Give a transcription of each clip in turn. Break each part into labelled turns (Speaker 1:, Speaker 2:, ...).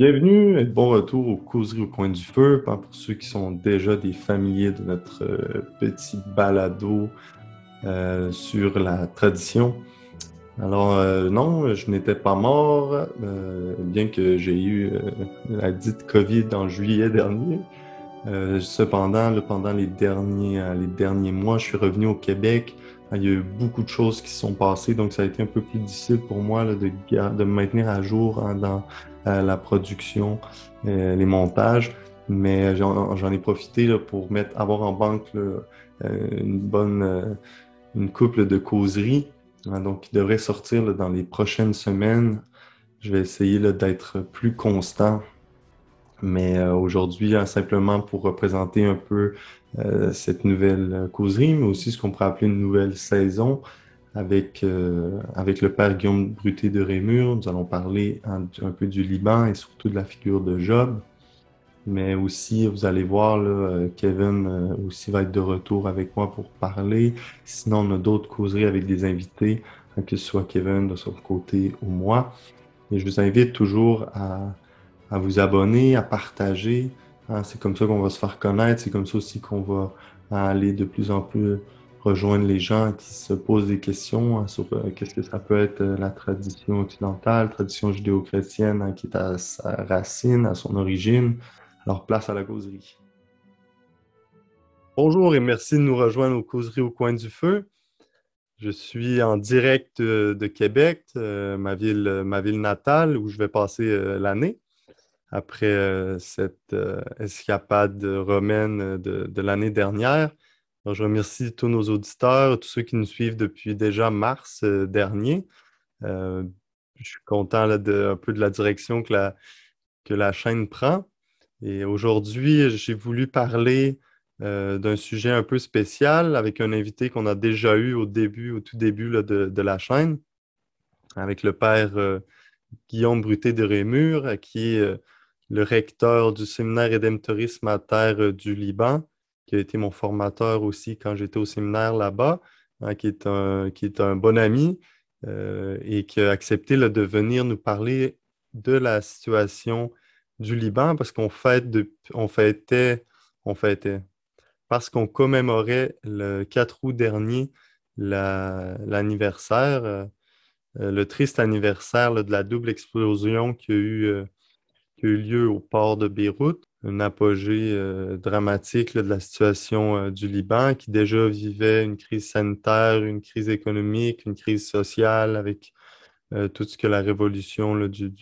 Speaker 1: Bienvenue et bon retour aux causeries au coin du feu. Pour ceux qui sont déjà des familiers de notre euh, petit balado euh, sur la tradition. Alors euh, non, je n'étais pas mort, bien que j'ai eu la dite COVID en juillet dernier. cependant, pendant les derniers, les derniers mois, je suis revenu au Québec. Il y a eu beaucoup de choses qui se sont passées, donc ça a été un peu plus difficile pour moi de, de me maintenir à jour hein, dans la production, euh, les montages. Mais j'en ai profité pour mettre, avoir en banque euh, une bonne euh, une couple de causeries. Hein, donc, qui devrait sortir dans les prochaines semaines. Je vais essayer d'être plus constant. Mais aujourd'hui, hein, simplement pour représenter un peu cette nouvelle causerie, mais aussi ce qu'on pourrait appeler une nouvelle saison, avec, euh, avec le père Guillaume Bruté de Rémur. Nous allons parler un, peu du Liban et surtout de la figure de Job. Mais aussi, vous allez voir, euh, Kevin euh, aussi va être de retour avec moi pour parler. Sinon, on a d'autres causeries avec des invités, hein, que ce soit Kevin de son côté ou moi. Et je vous invite toujours à, vous abonner, à partager. Hein. c'est comme ça qu'on va se faire connaître. C'est comme ça aussi qu'on va aller de plus en plus rejoindre les gens qui se posent des questions hein, sur euh, qu'est-ce que ça peut être euh, la tradition occidentale, tradition judéo-chrétienne hein, qui est à sa racine, à son origine. Alors place à la causerie. Bonjour et merci de nous rejoindre aux causeries au coin du feu. Je suis en direct euh, de Québec, ma, ville, ma ville natale, où je vais passer l'année après cette escapade romaine de l'année dernière je remercie tous nos auditeurs, tous ceux qui nous suivent depuis déjà mars euh, dernier. Euh, je suis content de, un peu de la direction que la, que la chaîne prend. Et aujourd'hui, j'ai voulu parler euh, d'un sujet un peu spécial avec un invité qu'on a déjà eu au début, au tout début de, la chaîne, avec le père Guillaume Bruté de Rémur, qui est le recteur du séminaire Rédemptorisme à terre du Liban qui a été mon formateur aussi quand j'étais au séminaire là-bas, hein, qui, est un, qui est un bon ami euh, et qui a accepté de venir nous parler de la situation du Liban parce qu'on fête on fêtait, on fêtait, parce qu'on commémorait le 4 août dernier l'anniversaire, euh, le triste anniversaire de la double explosion qui a eu, qui a eu lieu au port de Beyrouth un apogée euh, dramatique de la situation euh, du Liban, qui déjà vivait une crise sanitaire, une crise économique, une crise sociale, avec euh, tout ce que la révolution du,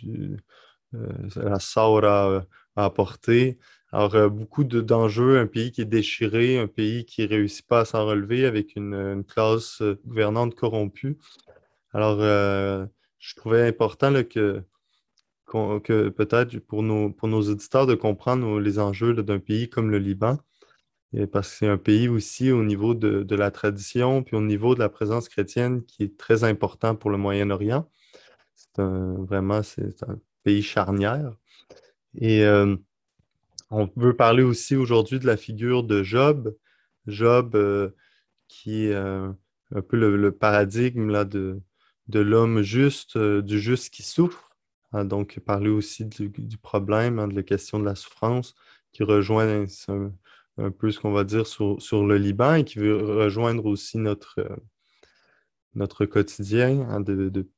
Speaker 1: la Saura a apporté. Alors, beaucoup d'enjeux, un pays qui est déchiré, un pays qui ne réussit pas à s'en relever avec une, une classe gouvernante corrompue. Alors, je trouvais important que que peut-être pour nos, pour nos auditeurs de comprendre les enjeux d'un pays comme le Liban, parce que c'est un pays aussi au niveau de, la tradition, puis au niveau de la présence chrétienne qui est très important pour le Moyen-Orient. C'est vraiment un pays charnière. Et euh, on veut parler aussi aujourd'hui de la figure de Job. Job euh, qui est euh, un peu le, paradigme là, de, de l'homme juste, du juste qui souffre Hein, donc, parler aussi du, problème, hein, de la question de la souffrance, qui rejoint un, peu ce qu'on va dire sur, le Liban et qui veut rejoindre aussi notre, euh, quotidien, hein, de,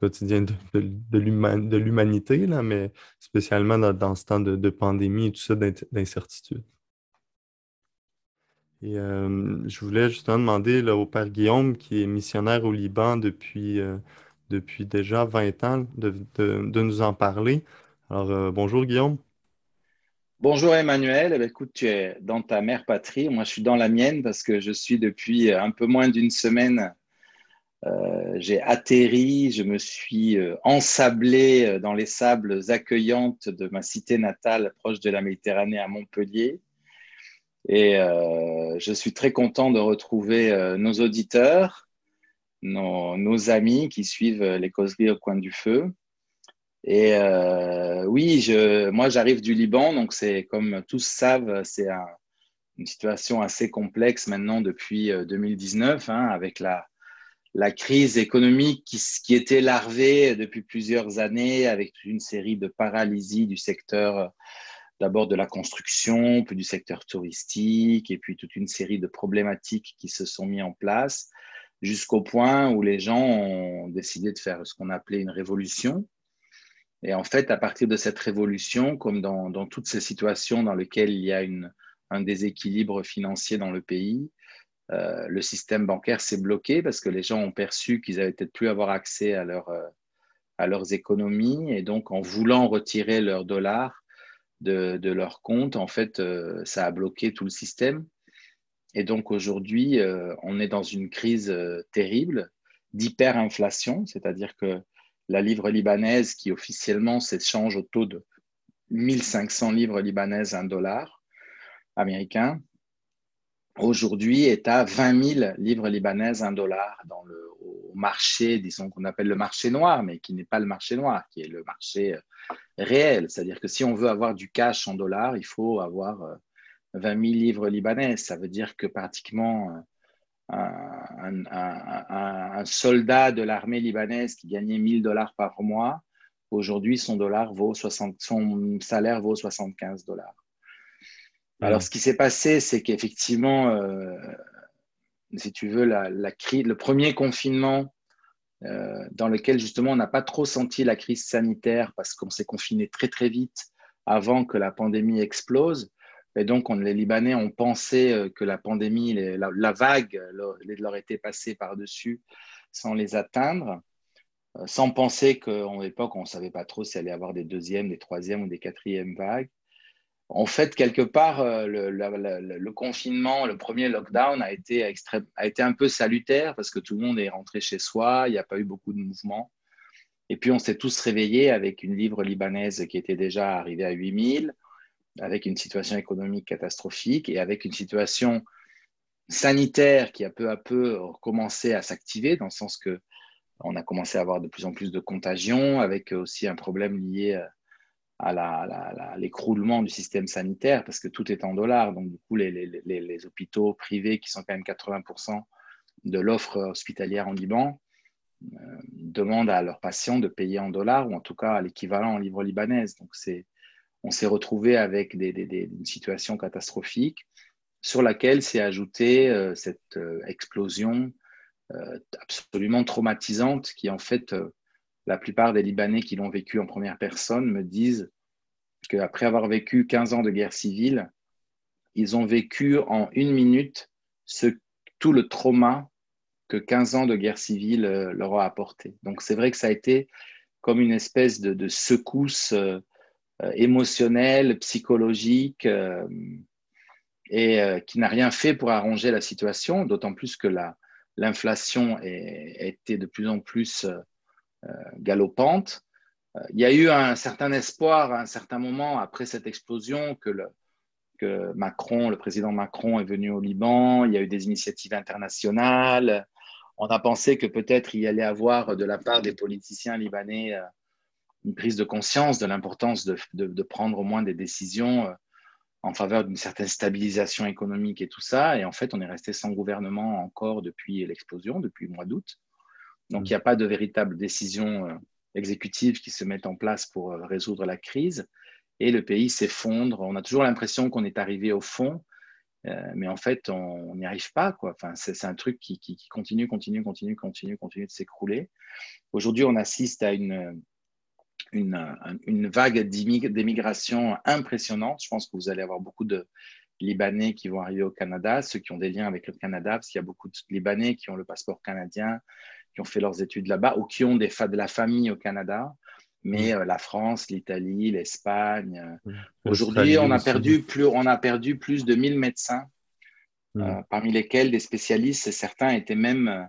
Speaker 1: quotidien de, l'humanité, mais spécialement dans, ce temps de, pandémie et tout ça, d'incertitude. Et euh, je voulais justement demander au Père Guillaume, qui est missionnaire au Liban depuis euh, depuis déjà 20 ans de, nous en parler. Alors, euh, bonjour Guillaume.
Speaker 2: Bonjour Emmanuel. Eh écoute, tu es dans ta mère patrie. Moi, je suis dans la mienne parce que je suis depuis un peu moins d'une semaine. Euh, j'ai atterri, je me suis euh, ensablé dans les sables accueillantes de ma cité natale proche de la Méditerranée à Montpellier. Et je suis très content de retrouver nos auditeurs nos, amis qui suivent les causeries au coin du feu. Et euh, oui, je, moi j'arrive du Liban, donc c'est comme tous savent, c'est une situation assez complexe maintenant depuis 2019, euh, hein, avec la, la crise économique qui, qui, était larvée depuis plusieurs années avec une série de paralysies du secteur d'abord de la construction, puis du secteur touristique, et puis toute une série de problématiques qui se sont mis en place, jusqu'au point où les gens ont décidé de faire ce qu'on appelait une révolution. Et en fait, à partir de cette révolution, comme dans, toutes ces situations dans lesquelles il y a un déséquilibre financier dans le pays, euh, le système bancaire s'est bloqué parce que les gens ont perçu qu'ils avaient peut-être plus avoir accès euh, à leurs économies. Et donc, en voulant retirer leurs dollars, de, leur compte, en fait, euh, ça a bloqué tout le système. Et donc aujourd'hui, euh, on est dans une crise euh, terrible d'hyperinflation, c'est-à-dire que la livre libanaise, qui officiellement s'échange au taux de 1500 livres libanaises, un dollar américain, aujourd'hui est à 20 000 livres libanaises, un dollar dans le marché, disons qu'on appelle le marché noir, mais qui n'est pas le marché noir, qui est le marché réel. C'est-à-dire que si on veut avoir du cash en dollars, il faut avoir 20 euh, 000 livres libanais. Ça veut dire que pratiquement euh, un, soldat de l'armée libanaise qui gagnait 1000 dollars par mois, aujourd'hui, son, dollar vaut 60, son salaire vaut 75 dollars. Alors, ce qui s'est passé, c'est qu'effectivement, euh, si tu veux, la, la, le premier confinement euh, dans lequel justement on n'a pas trop senti la crise sanitaire parce qu'on s'est confiné très très vite avant que la pandémie explose. Et donc on, les Libanais ont pensé euh, que la pandémie, la, vague leur, leur était passée par-dessus sans les atteindre, euh, sans penser qu'en l'époque on ne savait pas trop s'il allait y avoir des deuxièmes, des troisièmes ou des quatrièmes vagues en fait, quelque part, euh, le, confinement, le premier lockdown a été, a été un peu salutaire parce que tout le monde est rentré chez soi, il n'y a pas eu beaucoup de mouvements. Et puis, on s'est tous réveillés avec une livre libanaise qui était déjà arrivée à 8000, avec une situation économique catastrophique et avec une situation sanitaire qui a peu à peu commencé à s'activer, dans le sens que on a commencé à avoir de plus en plus de contagions, avec aussi un problème lié à à l'écroulement du système sanitaire parce que tout est en dollars. Donc, du coup, les, hôpitaux privés, qui sont quand même 80% de l'offre hospitalière en Liban, euh, demandent à leurs patients de payer en dollars ou en tout cas à l'équivalent en livres libanaises. Donc, on s'est retrouvé avec des, une situation catastrophique sur laquelle s'est ajoutée euh, cette euh, explosion absolument traumatisante qui, en fait, la plupart des Libanais qui l'ont vécu en première personne me disent qu'après avoir vécu 15 ans de guerre civile, ils ont vécu en une minute tout le trauma que 15 ans de guerre civile euh, leur a apporté. Donc c'est vrai que ça a été comme une espèce de, secousse euh, euh, émotionnelle, psychologique, et qui n'a rien fait pour arranger la situation, d'autant plus que l'inflation était de plus en plus euh, galopante. Euh, il y a eu un certain espoir à un certain moment après cette explosion que, le, Macron, le président Macron est venu au Liban, il y a eu des initiatives internationales. On a pensé que peut-être il y allait avoir de la part des politiciens libanais euh, une prise de conscience de l'importance de, de, prendre au moins des décisions en faveur d'une certaine stabilisation économique et tout ça. Et en fait, on est resté sans gouvernement encore depuis l'explosion, depuis le mois d'août. Donc, il n'y a pas de véritable décision euh, exécutive qui se met en place pour euh, résoudre la crise. Et le pays s'effondre. On a toujours l'impression qu'on est arrivé au fond, euh, mais en fait, on n'y arrive pas. Quoi. Enfin, c'est un truc qui, continue, continue, continue, continue, continue de s'écrouler. Aujourd'hui, on assiste à une, une, une vague d'émigration impressionnante. Je pense que vous allez avoir beaucoup de Libanais qui vont arriver au Canada, ceux qui ont des liens avec le Canada, parce qu'il y a beaucoup de Libanais qui ont le passeport canadien, qui ont fait leurs études là-bas ou qui ont des de la famille au Canada. Mais euh, la France, l'Italie, l'Espagne. Euh, aujourd'hui, on, a perdu plus, on a perdu plus de 1000 médecins, euh, parmi lesquels des spécialistes. Certains étaient même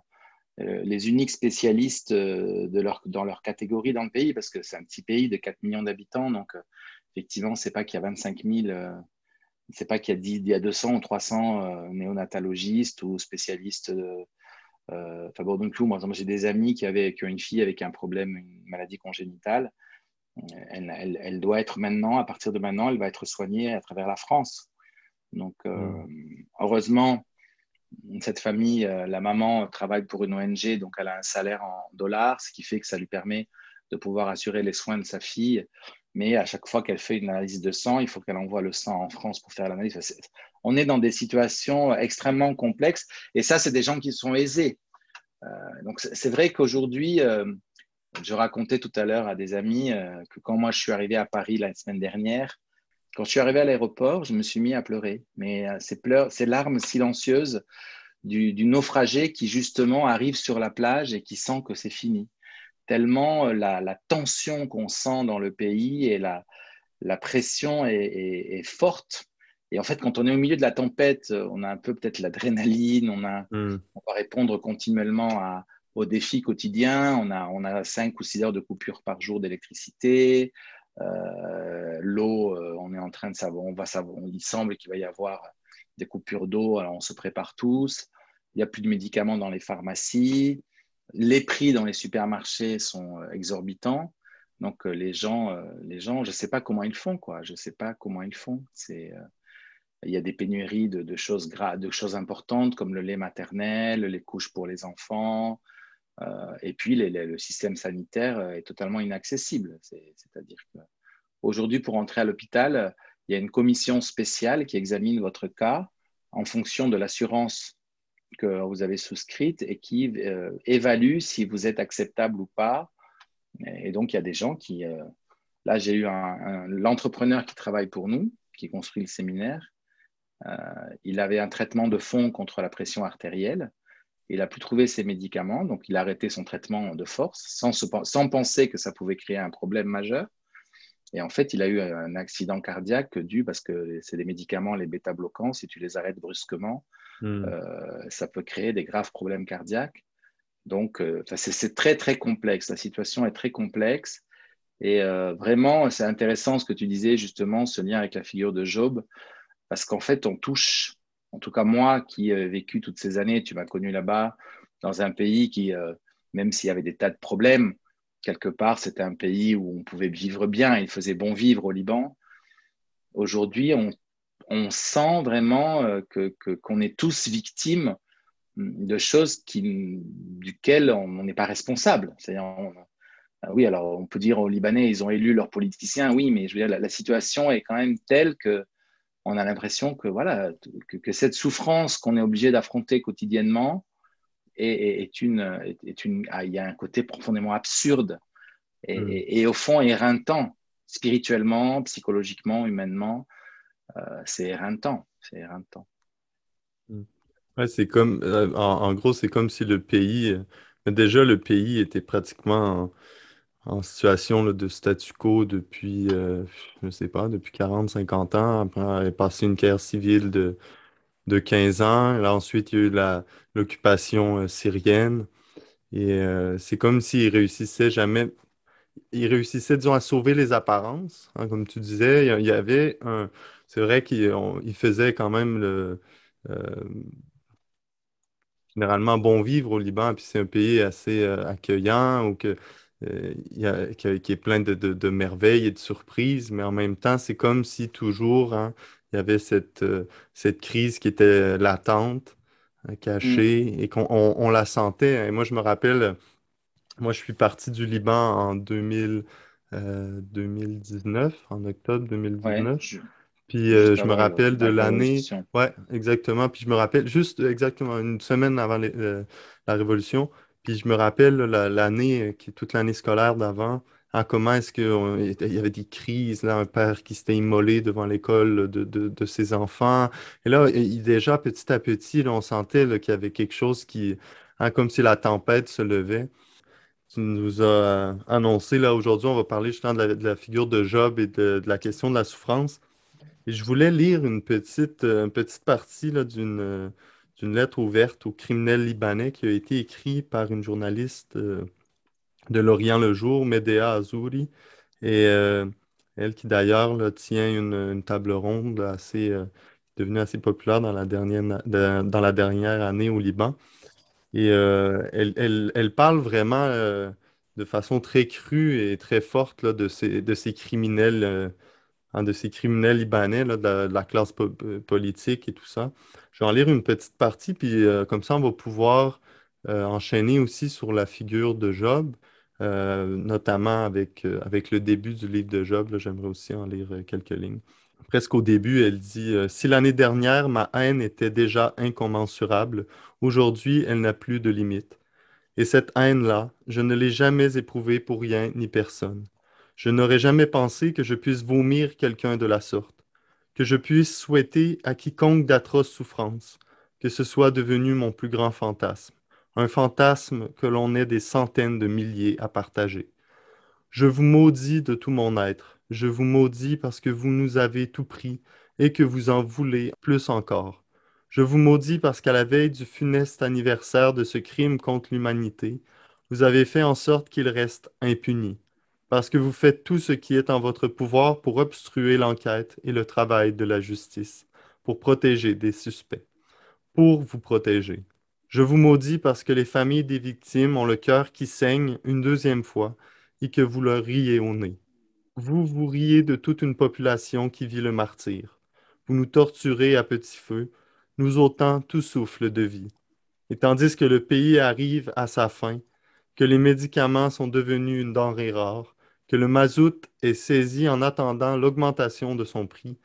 Speaker 2: les uniques spécialistes de leur, dans leur catégorie dans le pays, parce que c'est un petit pays de 4 millions d'habitants. Donc, effectivement, c'est pas qu'il y a 25 000 c'est pas qu'il y, a il y a 200 ou 300 néonatologistes ou spécialistes euh, enfin, bon, donc, moi, j'ai des amis qui, avaient, qui ont une fille avec un problème, une maladie congénitale. Elle, elle, doit être maintenant, à partir de maintenant, elle va être soignée à travers la France. Donc, euh, heureusement, cette famille, la maman travaille pour une ONG, donc elle a un salaire en dollars, ce qui fait que ça lui permet de pouvoir assurer les soins de sa fille. Mais à chaque fois qu'elle fait une analyse de sang, il faut qu'elle envoie le sang en France pour faire l'analyse. On est dans des situations extrêmement complexes. Et ça, c'est des gens qui sont aisés. donc c'est vrai qu'aujourd'hui, je racontais tout à l'heure à des amis euh, que quand moi je suis arrivé à Paris la semaine dernière, quand je suis arrivé à l'aéroport, je me suis mis à pleurer. Mais euh, ces, pleurs, ces larmes silencieuses du, naufragé qui justement arrive sur la plage et qui sent que c'est fini. Tellement euh, la, tension qu'on sent dans le pays et la, la pression est, forte. Et en fait, quand on est au milieu de la tempête, on a un peu peut-être l'adrénaline, on, a, hmm. on va répondre continuellement à, aux défis quotidiens. On a, on a 5 ou 6 heures de coupure par jour d'électricité. Euh, l'eau, euh, on est en train de savoir, on va savoir, il semble qu'il va y avoir des coupures d'eau, alors on se prépare tous. Il n'y a plus de médicaments dans les pharmacies. Les prix dans les supermarchés sont euh, exorbitants. Donc les gens, les gens, je ne sais pas comment ils font, quoi. Je ne sais pas comment ils font. Il y a des pénuries de, choses de choses importantes comme le lait maternel, les couches pour les enfants, et puis, le système sanitaire euh, est totalement inaccessible. C'est-à-dire qu'aujourd'hui, pour entrer à l'hôpital, il y a une commission spéciale qui examine votre cas en fonction de l'assurance que vous avez souscrite et qui euh, évalue si vous êtes acceptable ou pas. Et donc, il y a des gens qui... là, j'ai eu l'entrepreneur qui travaille pour nous, qui construit le séminaire. il avait un traitement de fond contre la pression artérielle. Il n'a plus trouvé ses médicaments, donc il a arrêté son traitement de force sans, sans penser que ça pouvait créer un problème majeur. Et en fait, il a eu un accident cardiaque dû parce que c'est des médicaments, les bêta-bloquants, si tu les arrêtes brusquement, hmm. euh, ça peut créer des graves problèmes cardiaques. Donc, euh, c'est très, très complexe. La situation est très complexe. Et euh, vraiment, c'est intéressant ce que tu disais, justement, ce lien avec la figure de Job, parce qu'en fait, on touche en tout cas moi qui ai vécu toutes ces années, tu m'as connu là-bas, dans un pays qui, euh, même s'il y avait des tas de problèmes, quelque part, c'était un pays où on pouvait vivre bien, il faisait bon vivre au Liban. Aujourd'hui, on, sent vraiment euh, que, qu'on est tous victimes de choses qui, duquel on n'est pas responsable. Euh, oui, alors on peut dire aux Libanais, ils ont élu leurs politiciens, oui, mais je veux dire, la situation est quand même telle que on a l'impression que, voilà, que, cette souffrance qu'on est obligé d'affronter quotidiennement est, une, est une, ah, il y a un côté profondément absurde et, mm. au fond éreintant, spirituellement, psychologiquement, humainement. Euh, c'est éreintant, c'est éreintant.
Speaker 1: Mm. Ouais, c'est comme, euh, en, gros, c'est comme si le pays, euh, déjà le pays était pratiquement en situation de statu quo depuis, euh, je sais pas, depuis 40, 50 ans. Après, il est passé une guerre civile de, de 15 ans. Là, ensuite, il y a eu l'occupation euh, syrienne. Et euh, c'est comme s'il réussissait jamais. Il réussissait, disons, à sauver les apparences. Hein, comme tu disais, il y avait un. C'est vrai qu'il faisait quand même le. généralement bon vivre au Liban, puis c'est un pays assez accueillant ou que euh, qui, est plein de, merveilles et de surprises, mais en même temps, c'est comme si toujours hein, il y avait cette, euh, cette crise qui était latente, hein, cachée, mm. et qu'on on, la sentait. Et moi, je me rappelle, moi, je suis parti du Liban en 2000, 2019, euh, en octobre 2019. Puis je me rappelle de l'année. Ouais, exactement. Puis je me rappelle juste exactement une semaine avant la Révolution. Puis je me rappelle l'année, euh, toute l'année scolaire d'avant, hein, comment est-ce qu'il y avait des crises, un père qui s'était immolé devant l'école de, ses enfants. Et là, déjà, petit à petit, on sentait qu'il y avait quelque chose qui, hein, comme si la tempête se levait. Tu nous as euh, annoncé, là, aujourd'hui, on va parler justement de la, figure de Job et de, la question de la souffrance. Et je voulais lire une petite, euh, une petite partie d'une une lettre ouverte aux criminels libanais qui a été écrite par une journaliste euh, de l'Orient le Jour, Medea Azouri, et euh, elle qui d'ailleurs tient une, table ronde assez euh, devenue assez populaire dans la dernière, année au Liban. Et elle, parle vraiment de façon très crue et très forte de, ces, de ces criminels un de ces criminels libanais de, la, classe politique et tout ça. Je vais en lire une petite partie, puis comme ça, on va pouvoir enchaîner aussi sur la figure de Job. notamment avec, avec le début du livre de Job. J'aimerais aussi en lire quelques lignes presque au début, elle dit euh, Si l'année dernière, ma haine était déjà incommensurable, aujourd'hui, elle n'a plus de limite. Et cette haine-là, je ne l'ai jamais éprouvée pour rien ni personne. Je n'aurais jamais pensé que je puisse vomir quelqu'un de la sorte, que je puisse souhaiter à quiconque d'atroces souffrances, que ce soit devenu mon plus grand fantasme, un fantasme que l'on ait des centaines de milliers à partager. Je vous maudis de tout mon être, je vous maudis parce que vous nous avez tout pris et que vous en voulez plus encore. Je vous maudis parce qu'à la veille du funeste anniversaire de ce crime contre l'humanité, vous avez fait en sorte qu'il reste impuni, parce que vous faites tout ce qui est en votre pouvoir pour obstruer l'enquête et le travail de la justice, pour protéger des suspects, pour vous protéger. Je vous maudis parce que les familles des victimes ont le cœur qui saigne une deuxième fois et que vous leur riez au nez. Vous vous riez de toute une population qui vit le martyr. Vous nous torturez à petit feu, nous ôtant tout souffle de vie. Et tandis que le pays arrive à sa fin, que les médicaments sont devenus une denrée rare, que le mazout est saisi en attendant l'augmentation de son prix,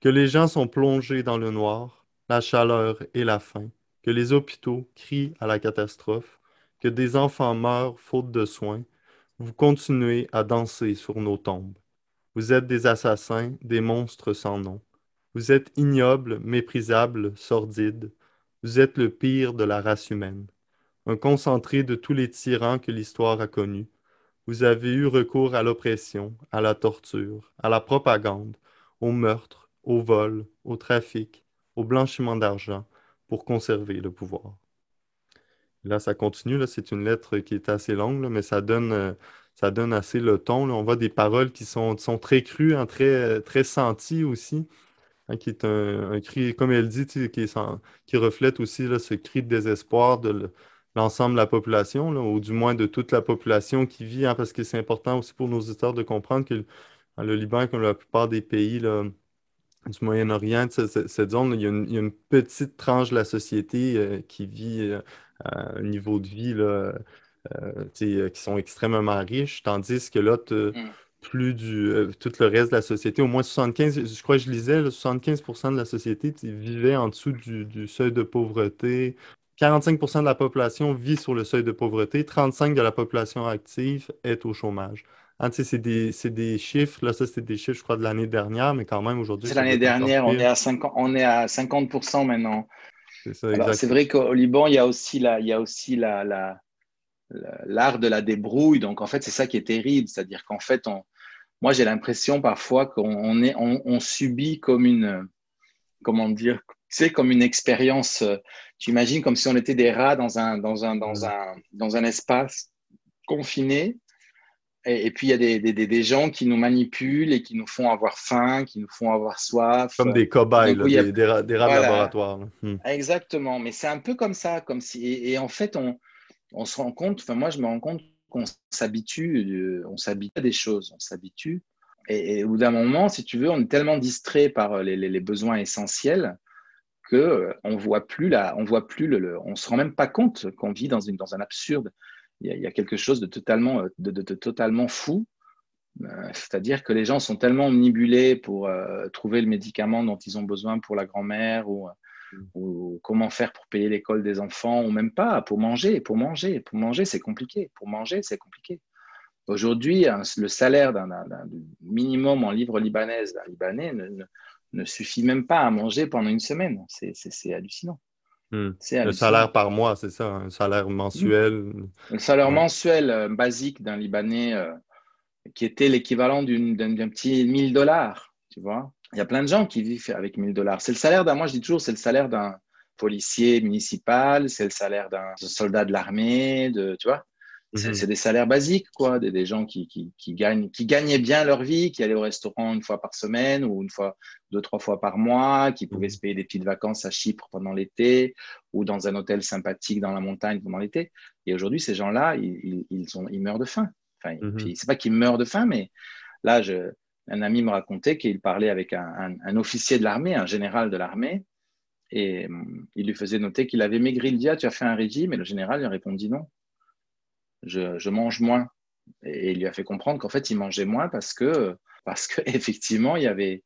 Speaker 1: que les gens sont plongés dans le noir, la chaleur et la faim, que les hôpitaux crient à la catastrophe, que des enfants meurent faute de soins, vous continuez à danser sur nos tombes. Vous êtes des assassins, des monstres sans nom. Vous êtes ignobles, méprisables, sordides. Vous êtes le pire de la race humaine. Un concentré de tous les tyrans que l'histoire a connus. Vous avez eu recours à l'oppression, à la torture, à la propagande, au meurtre, au vol, au trafic, au blanchiment d'argent pour conserver le pouvoir. Là, ça continue. C'est une lettre qui est assez longue, mais ça donne, euh, ça donne assez le ton. On voit des paroles qui sont, très crues, hein, très, très senties aussi. Hein, qui est un, cri, comme elle dit, qui, qui reflète aussi ce cri de désespoir de l'ensemble de la population, ou du moins de toute la population qui vit, hein, parce que c'est important aussi pour nos auditeurs de comprendre que le, Liban, comme la plupart des pays du Moyen-Orient, cette, zone, il y, a une, petite tranche de la société euh, qui vit euh, un niveau de vie là, euh, qui sont extrêmement riches, tandis que là, mm. plus du tout le reste de la société, au moins 75, je crois que je lisais, 75% de la société vivait en dessous du, seuil de pauvreté. 45% de la population vit sur le seuil de pauvreté, 35% de la population active est au chômage. Ah, c'est des, des, chiffres, là, ça, c'était des chiffres, je crois, de l'année dernière, mais quand même, aujourd'hui.
Speaker 2: C'est l'année dernière, on est, à 50, on est à 50% maintenant. C'est vrai qu'au Liban, il y a aussi la, il y a aussi la, la, l'art de la débrouille. Donc, en fait, c'est ça qui est terrible. C'est-à-dire qu'en fait, on, moi, j'ai l'impression parfois qu'on est, on, subit comme une, comment dire, sais, comme une expérience. Tu imagines comme si on était des rats dans un, dans un, dans un, dans un espace confiné et, puis, il y a des, des, des, gens qui nous manipulent et qui nous font avoir faim, qui nous font avoir soif.
Speaker 1: Comme des cobayes, des, des, rats, de laboratoire.
Speaker 2: Hmm. Exactement, mais c'est un peu comme ça. Comme si, et, en fait, on, on, se rend compte, enfin moi je me rends compte qu'on s'habitue, euh, on s'habitue à des choses, on s'habitue. Et, au bout d'un moment, si tu veux, on est tellement distrait par les, les, les besoins essentiels que euh, on voit plus la, on voit plus le, on se rend même pas compte qu'on vit dans, une, dans un absurde il y, a quelque chose de totalement, euh, de, totalement fou. Euh, c'est-à-dire que les gens sont tellement omnibulés pour euh, trouver le médicament dont ils ont besoin pour la grand-mère ou, ou, comment faire pour payer l'école des enfants ou même pas pour manger. Pour manger, pour manger, c'est compliqué. Pour manger, c'est compliqué. Aujourd'hui, le salaire d'un minimum en livre libanaise d'un Libanais ne, ne, suffit même pas à manger pendant une semaine. C'est hallucinant.
Speaker 1: Hmm. Le salaire par mois, c'est ça, un salaire mensuel.
Speaker 2: Le salaire mensuel euh, basique d'un Libanais euh, qui était l'équivalent d'un petit 1000 dollars, tu vois. Il y a plein de gens qui vivent avec 1000 dollars. C'est le salaire d'un, moi je dis toujours, c'est le salaire d'un policier municipal, c'est le salaire d'un soldat de l'armée, de, tu vois. Mhm. C'est des salaires basiques, quoi, des, gens qui, qui, gagnent, qui gagnaient bien leur vie, qui allaient au restaurant une fois par semaine ou une fois, deux, trois fois par mois, qui pouvaient mhm. se payer des petites vacances à Chypre pendant l'été ou dans un hôtel sympathique dans la montagne pendant l'été. Et aujourd'hui, ces gens-là, ils, ils, ils, meurent de faim. Enfin, mmh. C'est pas qu'ils meurent de faim, mais là, je, un ami me racontait qu'il parlait avec un, officier de l'armée, un général de l'armée, et hum, il lui faisait noter qu'il avait maigri. Il dit ah, Tu as fait un régime Et le général lui répondit Non, je, mange moins. Et il lui a fait comprendre qu'en fait, il mangeait moins parce que, parce qu'effectivement, il y avait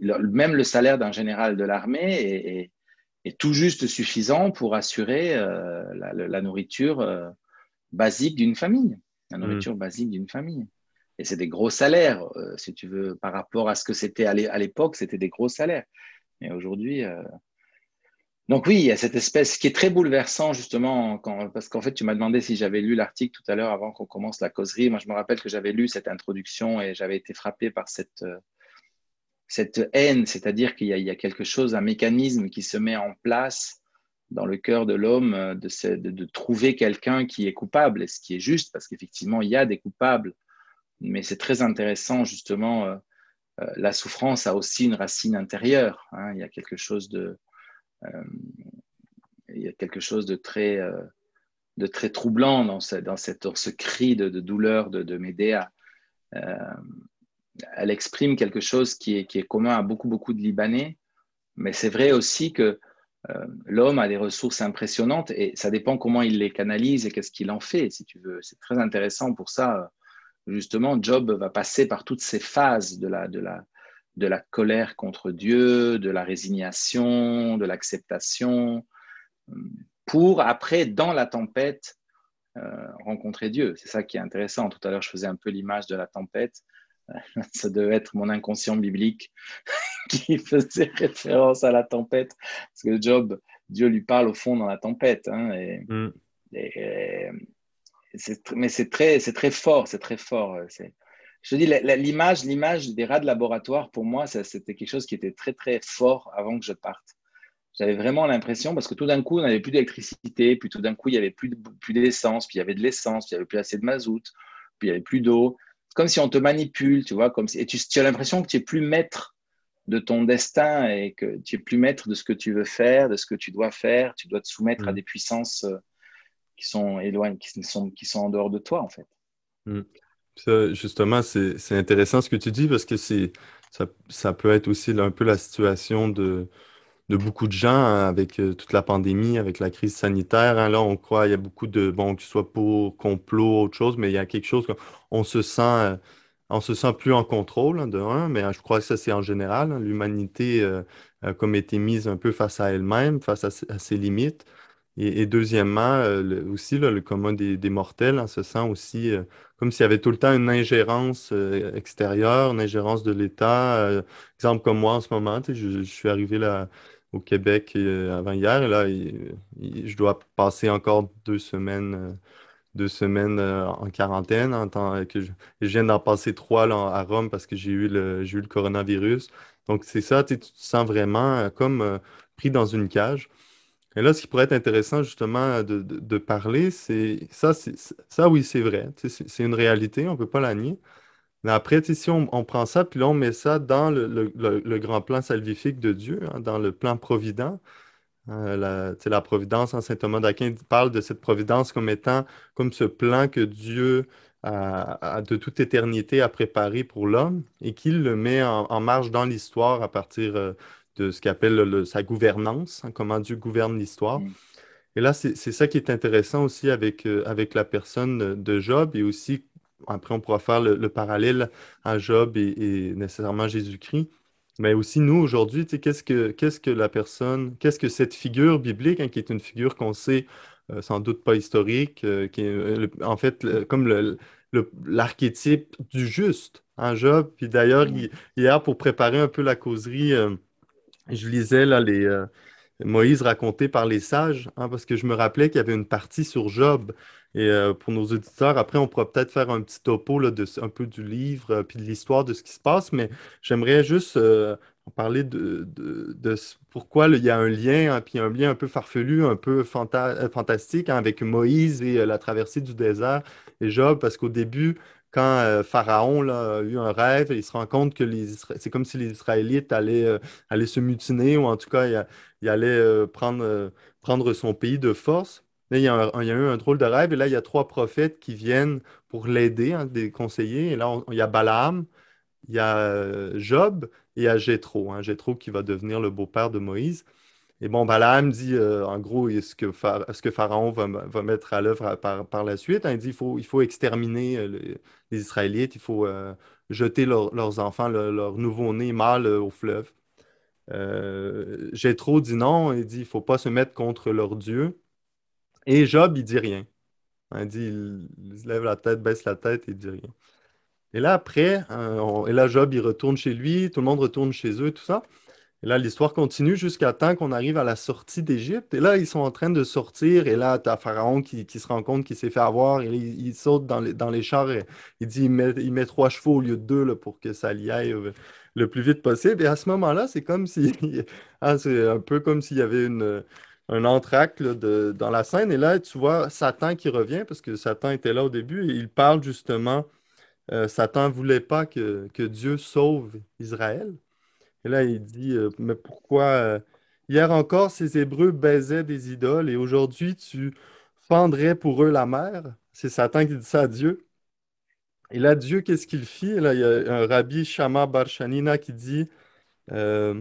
Speaker 2: même le salaire d'un général de l'armée est, tout juste suffisant pour assurer euh, la, nourriture euh, basique d'une famille. La mmh. nourriture basique d'une famille. Et c'est des gros salaires, euh, si tu veux, par rapport à ce que c'était à l'époque, c'était des gros salaires. Mais aujourd'hui. Euh, donc, oui, il y a cette espèce qui est très bouleversant, justement, parce qu'en fait, tu m'as demandé si j'avais lu l'article tout à l'heure avant qu'on commence la causerie. Moi, je me rappelle que j'avais lu cette introduction et j'avais été frappé par cette, euh, cette haine, c'est-à-dire qu'il y, a quelque chose, un mécanisme qui se met en place dans le cœur de l'homme de, de, de, trouver quelqu'un qui est coupable, et ce qui est juste, parce qu'effectivement, il y a des coupables mais c'est très intéressant justement. Euh, euh, la souffrance a aussi une racine intérieure. Hein. il y a quelque chose de, euh, il y a quelque chose de très, de très troublant dans, ce, dans, cette, ce cri de, douleur de, de Médéa. elle exprime quelque chose qui est, qui est commun à beaucoup, beaucoup de Libanais, mais c'est vrai aussi que l'homme a des ressources impressionnantes et ça dépend comment il les canalise et qu'est-ce qu'il en fait, si tu veux. C'est très intéressant pour ça justement, Job va passer par toutes ces phases de la, de la, de la colère contre Dieu, de la résignation, de l'acceptation, pour après, dans la tempête, euh, rencontrer Dieu. C'est ça qui est intéressant. Tout à l'heure, je faisais un peu l'image de la tempête. Ça devait être mon inconscient biblique qui faisait référence à la tempête, parce que Job, Dieu lui parle au fond dans la tempête. Hein, et, mm. et, mais c'est très, c'est très fort, c'est très fort. Euh, je te dis, l'image, l'image des rats de laboratoire, pour moi, c'était quelque chose qui était très, très fort avant que je parte. J'avais vraiment l'impression, parce que tout d'un coup, on n'avait plus d'électricité, puis tout d'un coup, il n'y avait plus, plus d'essence, puis il y avait de l'essence, puis il n'y avait plus assez de mazout, puis il n'y avait plus d'eau. Comme si on te manipule, tu vois, comme si, et tu, tu as l'impression que tu n'es plus maître de ton destin et que tu n'es plus maître de ce que tu veux faire, de ce que tu dois faire. Tu dois te soumettre à mmh. des puissances euh, qui sont éloignés, qui sont, qui sont en dehors de toi, en fait.
Speaker 1: Justement, c'est intéressant ce que tu dis parce que ça, peut être aussi un peu la situation de, beaucoup de gens hein, avec euh, toute la pandémie, avec la crise sanitaire. Hein. là, on croit, il y a beaucoup de, bon, que ce soit pour complot, autre chose, mais il y a quelque chose, on se sent, euh, on se sent plus en contrôle, hein, de un, mais je crois que ça, c'est en général. L'humanité euh, a comme été mise un peu face à elle-même, face à ses limites. Et, deuxièmement, euh, aussi, le commun des, mortels en se sent aussi euh, comme s'il y avait tout le temps une ingérence euh, extérieure, une ingérence de l'État. exemple comme moi en ce moment, je, je, suis arrivé là au Québec avant hier, et là, je dois passer encore deux semaines, deux semaines en quarantaine. En tant que je, viens d'en passer trois là, à Rome parce que j'ai eu le, eu le coronavirus. Donc c'est ça, tu te sens vraiment comme pris dans une cage. Et là, ce qui pourrait être intéressant justement de, parler, c'est ça, ça, oui, c'est vrai. C'est une réalité, on ne peut pas la nier. Mais après, si on, prend ça, puis là, on met ça dans le, grand plan salvifique de Dieu, hein, dans le plan provident. Euh, la, la providence en Saint Thomas d'Aquin parle de cette providence comme étant comme ce plan que Dieu a, de toute éternité a préparé pour l'homme et qu'il le met en, marche dans l'histoire à partir euh, de ce qu'il appelle sa gouvernance, hein, comment Dieu gouverne l'histoire. Mm. Et là, c'est ça qui est intéressant aussi avec, euh, avec la personne de Job et aussi, après, on pourra faire le, parallèle à Job et, nécessairement Jésus-Christ. Mais aussi, nous, aujourd'hui, qu'est-ce que, qu'est-ce que la personne, qu'est-ce que cette figure biblique, hein, qui est une figure qu'on sait euh, sans doute pas historique, euh, qui est en fait comme le, l'archétype du juste, en hein, Job. Puis d'ailleurs, mm. hier, pour préparer un peu la causerie, je lisais les euh, Moïse raconté par les sages, hein, parce que je me rappelais qu'il y avait une partie sur Job. Et euh, pour nos auditeurs, après, on pourra peut-être faire un petit topo un peu du livre euh, puis de l'histoire de ce qui se passe, mais j'aimerais juste parler de, de, pourquoi il y a un lien, hein, puis un lien un peu farfelu, un peu fantastique hein, avec Moïse et la traversée du désert et Job, parce qu'au début, quand euh, Pharaon a eu un rêve, il se rend compte que c'est comme si les Israélites allaient, euh, se mutiner, ou en tout cas, il, allait euh, prendre, prendre son pays de force. il y, a eu un drôle de rêve, et là, il y a trois prophètes qui viennent pour l'aider, hein, des conseillers. Et là, il y a Balaam, il y a Job et il y a Jéthro, hein, Jéthro qui va devenir le beau-père de Moïse. Et bon, Balaam dit, euh, en gros, ce que, ce que Pharaon va, mettre à l'œuvre par, la suite? Il dit, il faut, il faut exterminer euh, les, Israélites, il faut euh, jeter leurs enfants, leurs nouveau-nés mâles au fleuve. Jéthro dit non, il dit, il ne faut pas se mettre contre leur Dieu. Et Job, il dit rien. Hein, il dit, il, lève la tête, baisse la tête, il dit rien. Et là, après, et là, Job, il retourne chez lui, tout le monde retourne chez eux, tout ça. Et là, l'histoire continue jusqu'à temps qu'on arrive à la sortie d'Égypte. Et là, ils sont en train de sortir. Et là, tu as Pharaon qui, se rend compte qu'il s'est fait avoir. Il, saute dans les, chars. Il dit il met, trois chevaux au lieu de deux pour que ça y aille euh, le plus vite possible. Et à ce moment-là, c'est comme si. Ah, c'est un peu comme s'il y avait un entracte dans la scène. Et là, tu vois Satan qui revient, parce que Satan était là au début. Et il parle justement. Euh, Satan ne voulait pas que Dieu sauve Israël. Et là, il dit, euh, mais pourquoi euh, hier encore ces Hébreux baisaient des idoles et aujourd'hui tu fendrais pour eux la mer? C'est Satan qui dit ça à Dieu. Et là, Dieu, qu'est-ce qu'il fit? là, il y a un rabbi Shama Barshanina qui dit, euh,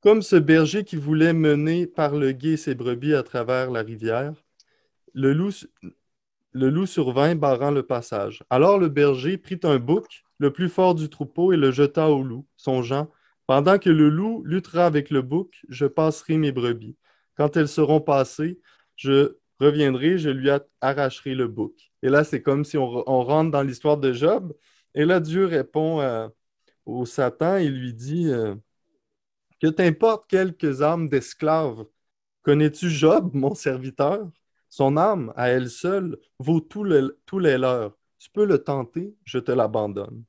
Speaker 1: comme ce berger qui voulait mener par le gué ses brebis à travers la rivière, le loup, le loup survint barrant le passage. Alors le berger prit un bouc, le plus fort du troupeau, et le jeta au loup, songeant, pendant que le loup luttera avec le bouc, je passerai mes brebis. Quand elles seront passées, je reviendrai, je lui arracherai le bouc. Et là, c'est comme si on, rentre dans l'histoire de Job. Et là, Dieu répond euh, au Satan et lui dit euh, Que t'importe quelques âmes d'esclaves Connais-tu Job, mon serviteur? Son âme, à elle seule, vaut tous les leurs. Tu peux le tenter, je te l'abandonne.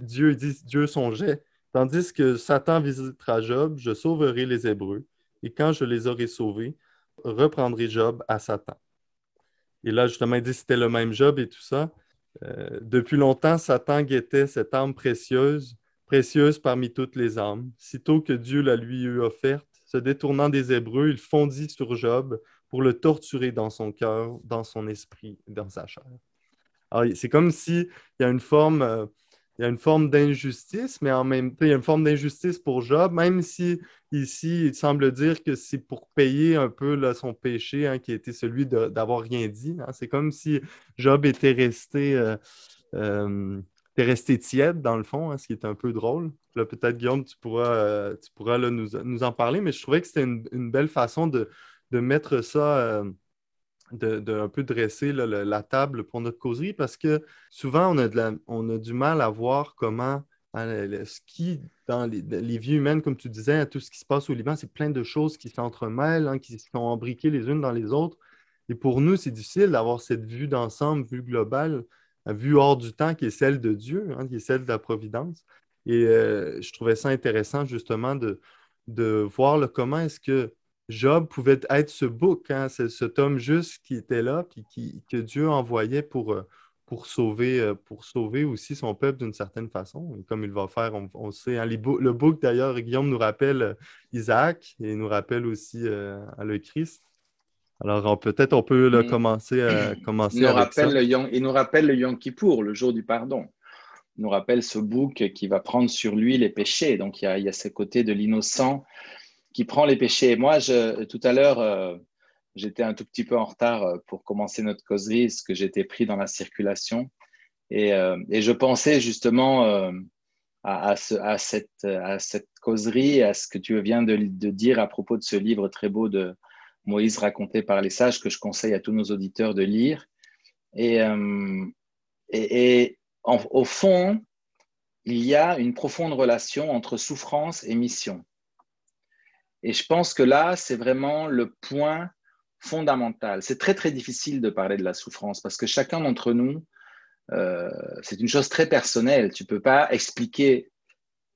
Speaker 1: Dieu dit Dieu songeait Tandis que Satan visitera Job, je sauverai les Hébreux, et quand je les aurai sauvés, reprendrai Job à Satan. Et là, justement, il dit c'était le même Job et tout ça. Euh, depuis longtemps, Satan guettait cette âme précieuse, précieuse parmi toutes les âmes. Sitôt que Dieu la lui eut offerte, se détournant des Hébreux, il fondit sur Job pour le torturer dans son cœur, dans son esprit, dans sa chair. c'est comme s'il y a une forme. Euh, il y a une forme d'injustice, mais en même temps, il y a une forme d'injustice pour Job, même si ici, il semble dire que c'est pour payer un peu son péché, hein, qui était celui d'avoir rien dit. Hein. C'est comme si Job était resté, euh, euh, resté tiède, dans le fond, hein, ce qui est un peu drôle. Là, peut-être, Guillaume, tu pourras, euh, tu pourras nous, en parler, mais je trouvais que c'était une, belle façon de, mettre ça de, un peu dresser la, table pour notre causerie parce que souvent, on a, on a du mal à voir comment hein, ce qui, dans les, vies humaines, comme tu disais, tout ce qui se passe au Liban, c'est plein de choses qui s'entremêlent, hein, qui sont embriquées les unes dans les autres. Et pour nous, c'est difficile d'avoir cette vue d'ensemble, vue globale, vue hors du temps, qui est celle de Dieu, hein, qui est celle de la providence. Et euh, je trouvais ça intéressant, justement, de, de voir le, comment est-ce que Job pouvait être ce bouc, hein, cet homme juste qui était là, puis qui, que Dieu envoyait pour, euh, pour, sauver, euh, pour sauver aussi son peuple d'une certaine façon, comme il va faire, on, sait. Hein, le bouc, d'ailleurs, Guillaume nous rappelle euh, Isaac et nous rappelle aussi le Christ. Alors, peut-être on peut le commencer, commencer
Speaker 2: il nous rappelle Le il nous rappelle le Yom Kippour, le jour du pardon. Il nous rappelle ce bouc qui va prendre sur lui les péchés. Donc, il y a, il y a ce côté de l'innocent qui prend les péchés. Moi, tout à l'heure, euh, j'étais un tout petit peu en retard euh, pour commencer notre causerie, parce que j'étais pris dans la circulation. Et, euh, je pensais justement à, à, ce, à, cette, causerie, à ce que tu viens de, dire à propos de ce livre très beau de Moïse raconté par les sages, que je conseille à tous nos auditeurs de lire. Et au fond, il y a une profonde relation entre souffrance et mission. Et je pense que là, c'est vraiment le point fondamental. C'est très, très difficile de parler de la souffrance parce que chacun d'entre nous, euh, c'est une chose très personnelle. Tu ne peux pas expliquer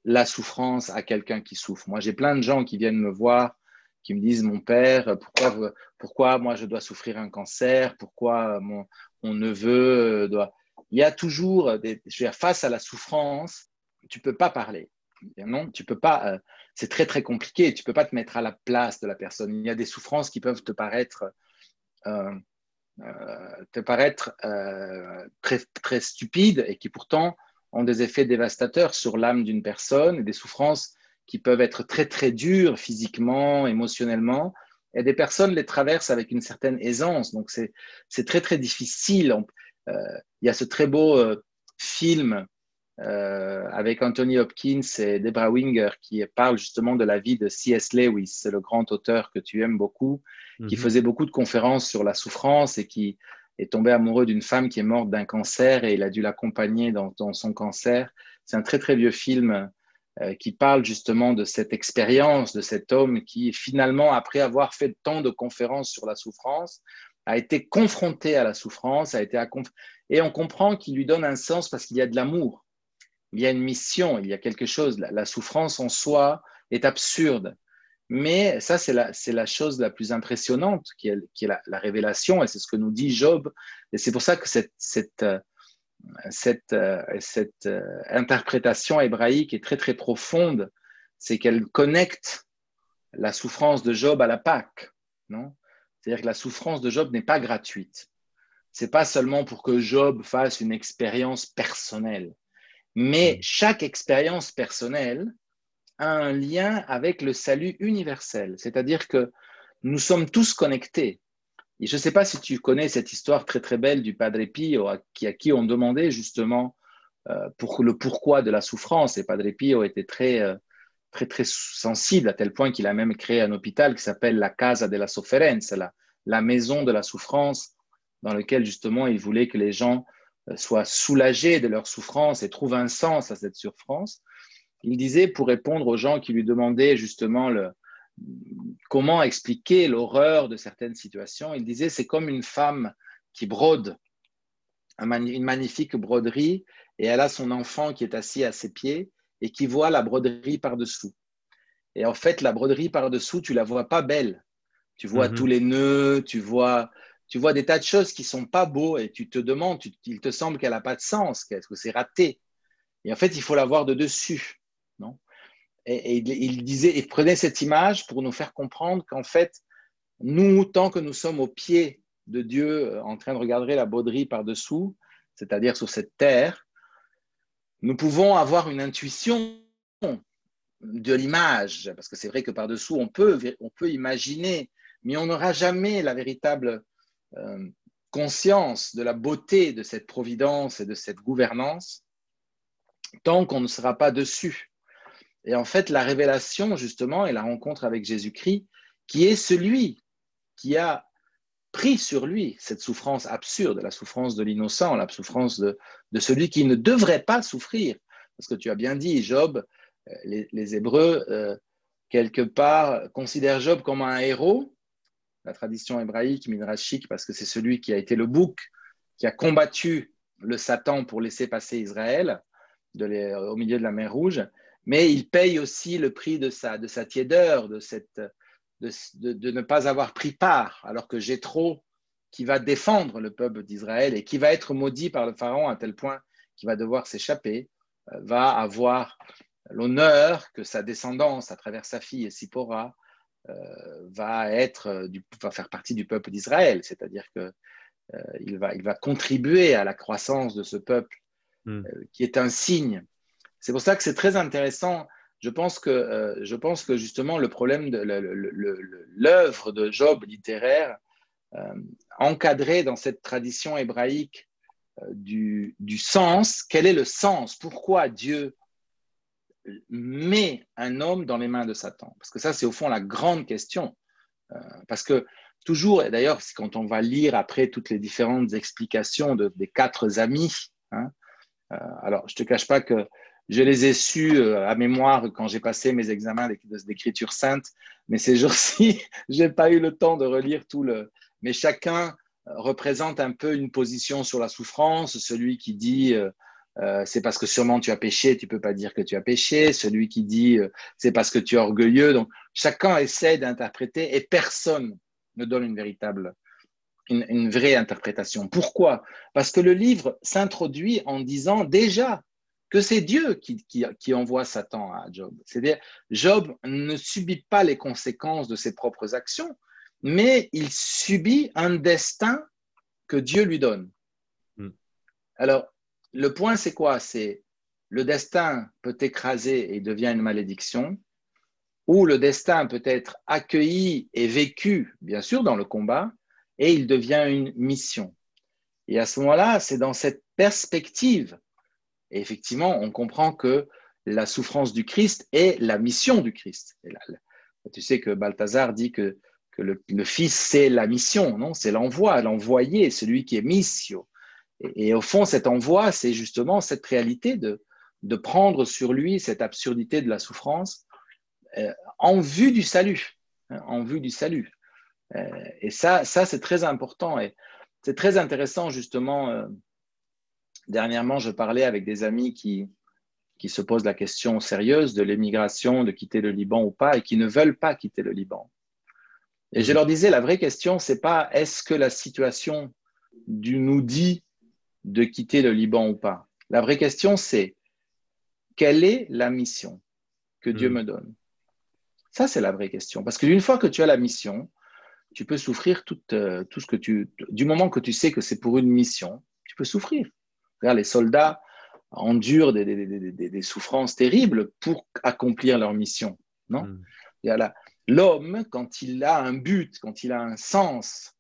Speaker 2: la souffrance à quelqu'un qui souffre. Moi, j'ai plein de gens qui viennent me voir, qui me disent, mon père, pourquoi, pourquoi moi je dois souffrir un cancer? Pourquoi mon, neveu doit... Il y a toujours, je veux dire, face à la souffrance, tu ne peux pas parler. Non, tu peux pas. Euh, c'est très très compliqué. Tu peux pas te mettre à la place de la personne. Il y a des souffrances qui peuvent te paraître, euh, euh, te paraître très très stupides et qui pourtant ont des effets dévastateurs sur l'âme d'une personne, des souffrances qui peuvent être très très dures physiquement, émotionnellement, et des personnes les traversent avec une certaine aisance. Donc c'est très très difficile. Il y a ce très beau film euh, avec Anthony Hopkins et Debra Winger qui parle justement de la vie de C.S. Lewis, c'est le grand auteur que tu aimes beaucoup, qui mhm. faisait beaucoup de conférences sur la souffrance et qui est tombé amoureux d'une femme qui est morte d'un cancer et il a dû l'accompagner dans, son cancer. C'est un très très vieux film euh, qui parle justement de cette expérience de cet homme qui finalement, après avoir fait tant de conférences sur la souffrance, a été confronté à la souffrance, a été et on comprend qu'il lui donne un sens parce qu'il y a de l'amour il y a une mission, il y a quelque chose. La, souffrance en soi est absurde. Mais ça, c'est la, la, chose la plus impressionnante qui est, la, révélation, et c'est ce que nous dit Job. Et c'est pour ça que cette, cette, euh, euh, euh, interprétation hébraïque est très, très profonde. C'est qu'elle connecte la souffrance de Job à la Pâque. C'est-à-dire que la souffrance de Job n'est pas gratuite. C'est pas seulement pour que Job fasse une expérience personnelle mais mm. chaque expérience personnelle a un lien avec le salut universel, c'est-à-dire que nous sommes tous connectés. Et je ne sais pas si tu connais cette histoire très très belle du Padre Pio, à qui, à qui on demandait justement euh, pour le pourquoi de la souffrance. Et Padre Pio était très, euh, très, très sensible à tel point qu'il a même créé un hôpital qui s'appelle la Casa della Sofferenza, la, la maison de la souffrance, dans lequel justement il voulait que les gens soient soulagés de leur souffrance et trouvent un sens à cette souffrance, il disait, pour répondre aux gens qui lui demandaient justement le, comment expliquer l'horreur de certaines situations, il disait, c'est comme une femme qui brode une magnifique broderie et elle a son enfant qui est assis à ses pieds et qui voit la broderie par-dessous. Et en fait, la broderie par-dessous, tu la vois pas belle. Tu vois mhm. tous les nœuds, tu vois tu vois des tas de choses qui sont pas beaux et tu te demandes, il te semble qu'elle n'a pas de sens, qu'est-ce que c'est raté. Et en fait, il faut la voir de dessus. Non? Et, il, disait, il prenait cette image pour nous faire comprendre qu'en fait, nous, tant que nous sommes au pied de Dieu, euh, en train de regarder la bauderie par-dessous, c'est-à-dire sur cette terre, nous pouvons avoir une intuition de l'image, parce que c'est vrai que par-dessous, on peut, on peut imaginer, mais on n'aura jamais la véritable euh, conscience de la beauté de cette providence et de cette gouvernance tant qu'on ne sera pas dessus. Et en fait, la révélation, justement, et la rencontre avec Jésus-Christ, qui est celui qui a pris sur lui cette souffrance absurde, la souffrance de l'innocent, la souffrance de, celui qui ne devrait pas souffrir. Parce que tu as bien dit, Job, euh, les, Hébreux, euh, quelque part, considèrent Job comme un héros, la tradition hébraïque, midrashique, parce que c'est celui qui a été le bouc, qui a combattu le Satan pour laisser passer Israël au milieu de la mer Rouge, mais il paye aussi le prix de sa, de sa tiédeur, de, de, ne pas avoir pris part, alors que Jétro, qui va défendre le peuple d'Israël et qui va être maudit par le Pharaon à tel point qu'il va devoir s'échapper, euh, va avoir l'honneur que sa descendance, à travers sa fille Sipora, euh, va, être, euh, va faire partie du peuple d'Israël, c'est-à-dire qu'il euh, va, il va contribuer à la croissance de ce peuple, hmm. qui est un signe. C'est pour ça que c'est très intéressant. Je pense que, je pense que justement le problème de l'œuvre de Job littéraire, encadrée dans cette tradition hébraïque du, du, sens, quel est le sens? Pourquoi Dieu met un homme dans les mains de Satan Parce que ça, c'est au fond la grande question. Euh, parce que toujours, et d'ailleurs, quand on va lire après toutes les différentes explications des quatre amis, hein, euh, alors je ne te cache pas que je les ai su euh, à mémoire quand j'ai passé mes examens d'écriture sainte, mais ces jours-ci, je n'ai pas eu le temps de relire tout le... Mais chacun représente un peu une position sur la souffrance, celui qui dit euh, c'est parce que sûrement tu as péché, tu peux pas dire que tu as péché. Celui qui dit euh, c'est parce que tu es orgueilleux. Donc chacun essaie d'interpréter et personne ne donne une véritable, une, vraie interprétation. Pourquoi? Parce que le livre s'introduit en disant déjà que c'est Dieu qui, qui, envoie Satan à Job. C'est-à-dire, Job ne subit pas les conséquences de ses propres actions, mais il subit un destin que Dieu lui donne. Hmm. Alors, le point, c'est quoi? C'est le destin peut écraser et devient une malédiction, ou le destin peut être accueilli et vécu, bien sûr, dans le combat, et il devient une mission. Et à ce moment-là, c'est dans cette perspective, effectivement, on comprend que la souffrance du Christ est la mission du Christ. tu sais que Balthazar dit que, le, Fils, c'est la mission, non? C'est l'envoi, l'envoyé, celui qui est missio. Et, au fond, cet envoi, c'est justement cette réalité de, de prendre sur lui cette absurdité de la souffrance euh, en vue du salut, hein, en vue du salut. Euh, et ça, ça c'est très important et c'est très intéressant justement. Euh, dernièrement, je parlais avec des amis qui, qui se posent la question sérieuse de l'émigration, de quitter le Liban ou pas, et qui ne veulent pas quitter le Liban. Et je leur disais, la vraie question, c'est pas est-ce que la situation nous dit de quitter le Liban ou pas. La vraie question, c'est quelle est la mission que Dieu hmm. me donne? Ça, c'est la vraie question. Parce qu'une fois que tu as la mission, tu peux souffrir tout, euh, tout ce que tu. Du moment que tu sais que c'est pour une mission, tu peux souffrir. Regarde, les soldats endurent des, des, des, souffrances terribles pour accomplir leur mission. Non? Hmm. L'homme, quand il a un but, quand il a un sens,